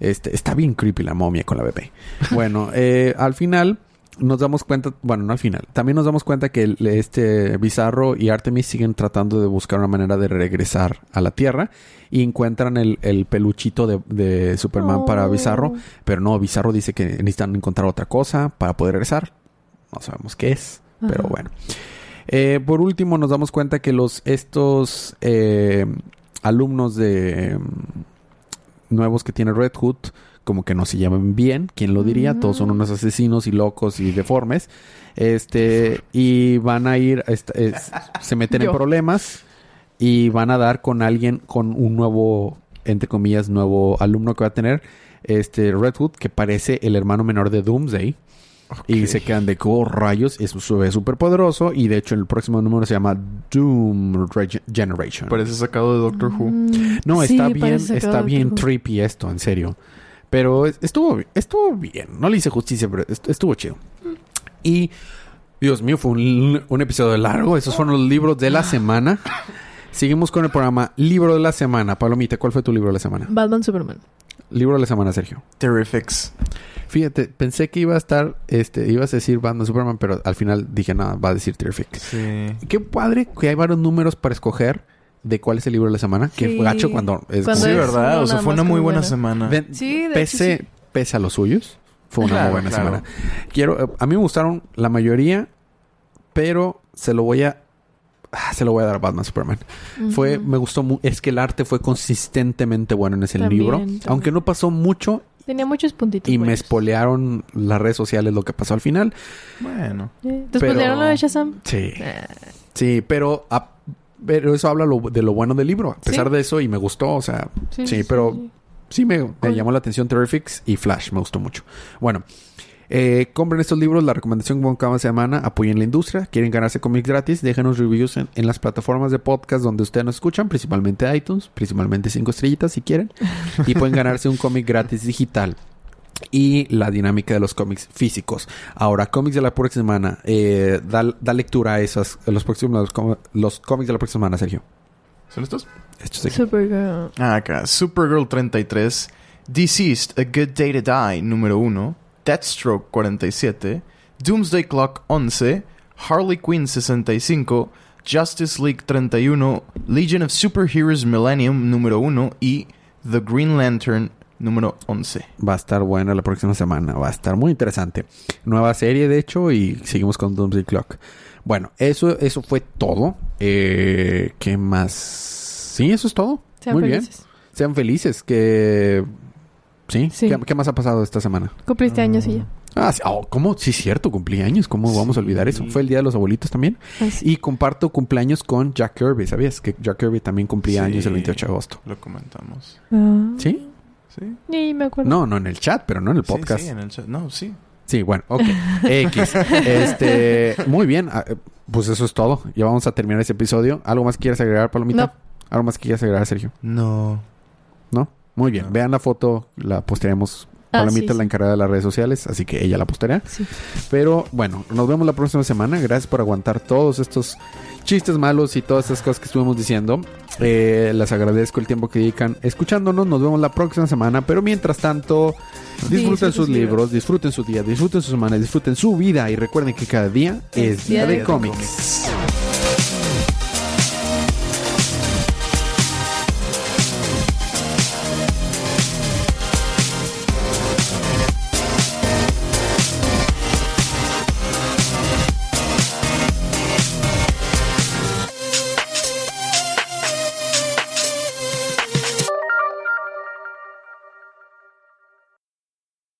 [SPEAKER 2] Este, está bien creepy la momia con la bebé. Bueno, eh, al final nos damos cuenta, bueno, no al final, también nos damos cuenta que el- este Bizarro y Artemis siguen tratando de buscar una manera de regresar a la Tierra y encuentran el, el peluchito de, de Superman para
[SPEAKER 1] Oh.
[SPEAKER 2] Bizarro, pero no, Bizarro dice que necesitan encontrar otra cosa para poder regresar. No sabemos qué es, pero bueno. Eh, por último, nos damos cuenta que los estos eh, alumnos de mm, nuevos que tiene Red Hood como que no se llevan bien, ¿quién lo diría? Todos son
[SPEAKER 1] Mm.
[SPEAKER 2] unos asesinos y locos y deformes. Este, y van a ir, es- se meten en problemas y van a dar con alguien, con un nuevo, entre comillas, nuevo alumno que va a tener, este Red Hood, que parece el hermano menor de Doomsday. Y se quedan de oh, rayos, es súper poderoso. Y de hecho, el próximo número se llama Doom Rege- Generation.
[SPEAKER 3] Parece sacado de Doctor Who.
[SPEAKER 1] Mm,
[SPEAKER 2] No,
[SPEAKER 1] sí,
[SPEAKER 2] está bien, está bien trippy esto, en serio. Pero es- estuvo, estuvo bien. No le hice justicia, pero est- estuvo chido. Y, Dios mío, fue un, un episodio largo. Esos fueron los libros de la semana. Seguimos con el programa Libro de la Semana. Palomita, ¿cuál fue tu libro de la semana?
[SPEAKER 1] Batman Superman.
[SPEAKER 2] Libro de la semana, Sergio.
[SPEAKER 3] Terrifics.
[SPEAKER 2] Fíjate, pensé que iba a estar, este, ibas a decir Batman Superman, pero al final dije, nada, va a decir Terrific.
[SPEAKER 3] Sí.
[SPEAKER 2] Qué padre que hay varios números para escoger de cuál es el libro de la semana. Qué
[SPEAKER 1] Sí.
[SPEAKER 2] gacho cuando es
[SPEAKER 1] Cuando
[SPEAKER 3] Sí,
[SPEAKER 1] es
[SPEAKER 3] ¿verdad? O sea, fue una muy buena
[SPEAKER 1] buena.
[SPEAKER 3] semana.
[SPEAKER 1] Sí, de hecho,
[SPEAKER 2] pese,
[SPEAKER 1] sí.
[SPEAKER 2] pese a los suyos, fue una
[SPEAKER 3] Claro,
[SPEAKER 2] muy buena
[SPEAKER 3] claro.
[SPEAKER 2] semana. Quiero, eh, a mí me gustaron la mayoría, pero se lo voy a, ah, se lo voy a dar a Batman Superman. Fue, me gustó, mu- es que el arte fue consistentemente bueno en ese
[SPEAKER 1] También,
[SPEAKER 2] libro,
[SPEAKER 1] también.
[SPEAKER 2] aunque no pasó mucho
[SPEAKER 1] Tenía muchos puntitos.
[SPEAKER 2] y me espolearon las redes sociales lo que pasó al final.
[SPEAKER 3] Bueno.
[SPEAKER 1] Eh, ¿Te spoilearon lo de Shazam?
[SPEAKER 2] Sí.
[SPEAKER 1] Eh,
[SPEAKER 2] Sí, pero, a- pero eso habla lo- de lo bueno del libro. A pesar
[SPEAKER 1] Sí.
[SPEAKER 2] de eso, y me gustó, o sea, sí, pero
[SPEAKER 1] sí.
[SPEAKER 2] me, llamó la atención Terrifics y Flash, me gustó mucho. Bueno, eh, compren estos libros, la recomendación como cada semana, apoyen la industria, quieren ganarse cómics gratis, déjenos reviews en, en las plataformas de podcast donde ustedes nos escuchan, principalmente iTunes, principalmente cinco estrellitas si quieren, y pueden ganarse un cómic gratis digital. Y la dinámica de los cómics físicos. Ahora, cómics de la próxima semana. Eh, da, da lectura a esos, a los próximos los, com- los cómics de la próxima semana, Sergio.
[SPEAKER 3] ¿Son estos?
[SPEAKER 2] Estos aquí.
[SPEAKER 1] Supergirl.
[SPEAKER 3] Ah, acá. Supergirl 33. Deceased, A Good Day to Die, número 1. Deathstroke 47. Doomsday Clock 11. Harley Quinn 65. Justice League 31. Legion of Superheroes Millennium, número 1. Y The Green Lantern, número 11.
[SPEAKER 2] Va a estar buena la próxima semana. Va a estar muy interesante. Nueva serie, de hecho, y seguimos con Doomsday Clock. Bueno, eso, eso fue todo. Eh, ¿Qué más? Sí, eso es todo.
[SPEAKER 1] Sean
[SPEAKER 2] muy bien.
[SPEAKER 1] felices.
[SPEAKER 2] Sean felices. Que... ¿Sí?
[SPEAKER 1] Sí.
[SPEAKER 2] ¿Qué, qué más ha pasado esta semana?
[SPEAKER 1] Cumpliste años y ya.
[SPEAKER 2] Ah, sí. Oh, ¿cómo? Sí, cierto. Cumpleaños. ¿Cómo vamos a olvidar eso? Fue el Día de los Abuelitos también.
[SPEAKER 1] Así.
[SPEAKER 2] Y comparto cumpleaños con Jack Kirby. ¿Sabías? Que Jack Kirby también cumplía
[SPEAKER 3] Sí.
[SPEAKER 2] años el 28 de agosto.
[SPEAKER 3] Lo comentamos.
[SPEAKER 1] Ah.
[SPEAKER 2] ¿Sí?
[SPEAKER 3] ¿Sí?
[SPEAKER 1] Ni me acuerdo.
[SPEAKER 2] No, no en el chat, pero no en el podcast.
[SPEAKER 3] Sí, en el chat. No, sí.
[SPEAKER 2] Sí, bueno, ok. X. Este, muy bien. Ah, eh, Pues eso es todo. Ya vamos a terminar ese episodio. ¿Algo más quieres agregar, Palomita?
[SPEAKER 1] No.
[SPEAKER 2] ¿Algo más que quieras agregar, Sergio?
[SPEAKER 3] No.
[SPEAKER 2] ¿No? Muy bien.
[SPEAKER 3] No.
[SPEAKER 2] Vean la foto. La postearemos.
[SPEAKER 1] Ah,
[SPEAKER 2] Palomita
[SPEAKER 1] sí,
[SPEAKER 2] es la encargada de las redes sociales, así que ella la posteará.
[SPEAKER 1] Sí.
[SPEAKER 2] Pero bueno, nos vemos la próxima semana. Gracias por aguantar todos estos chistes malos y todas estas cosas que estuvimos diciendo. Eh, les agradezco el tiempo que dedican escuchándonos. Nos vemos la próxima semana. Pero mientras tanto, disfruten
[SPEAKER 1] sus
[SPEAKER 2] libros, disfruten su día, disfruten su semana, disfruten su vida y recuerden que cada día es, día, de,
[SPEAKER 1] de
[SPEAKER 2] cómics.
[SPEAKER 3] cómics.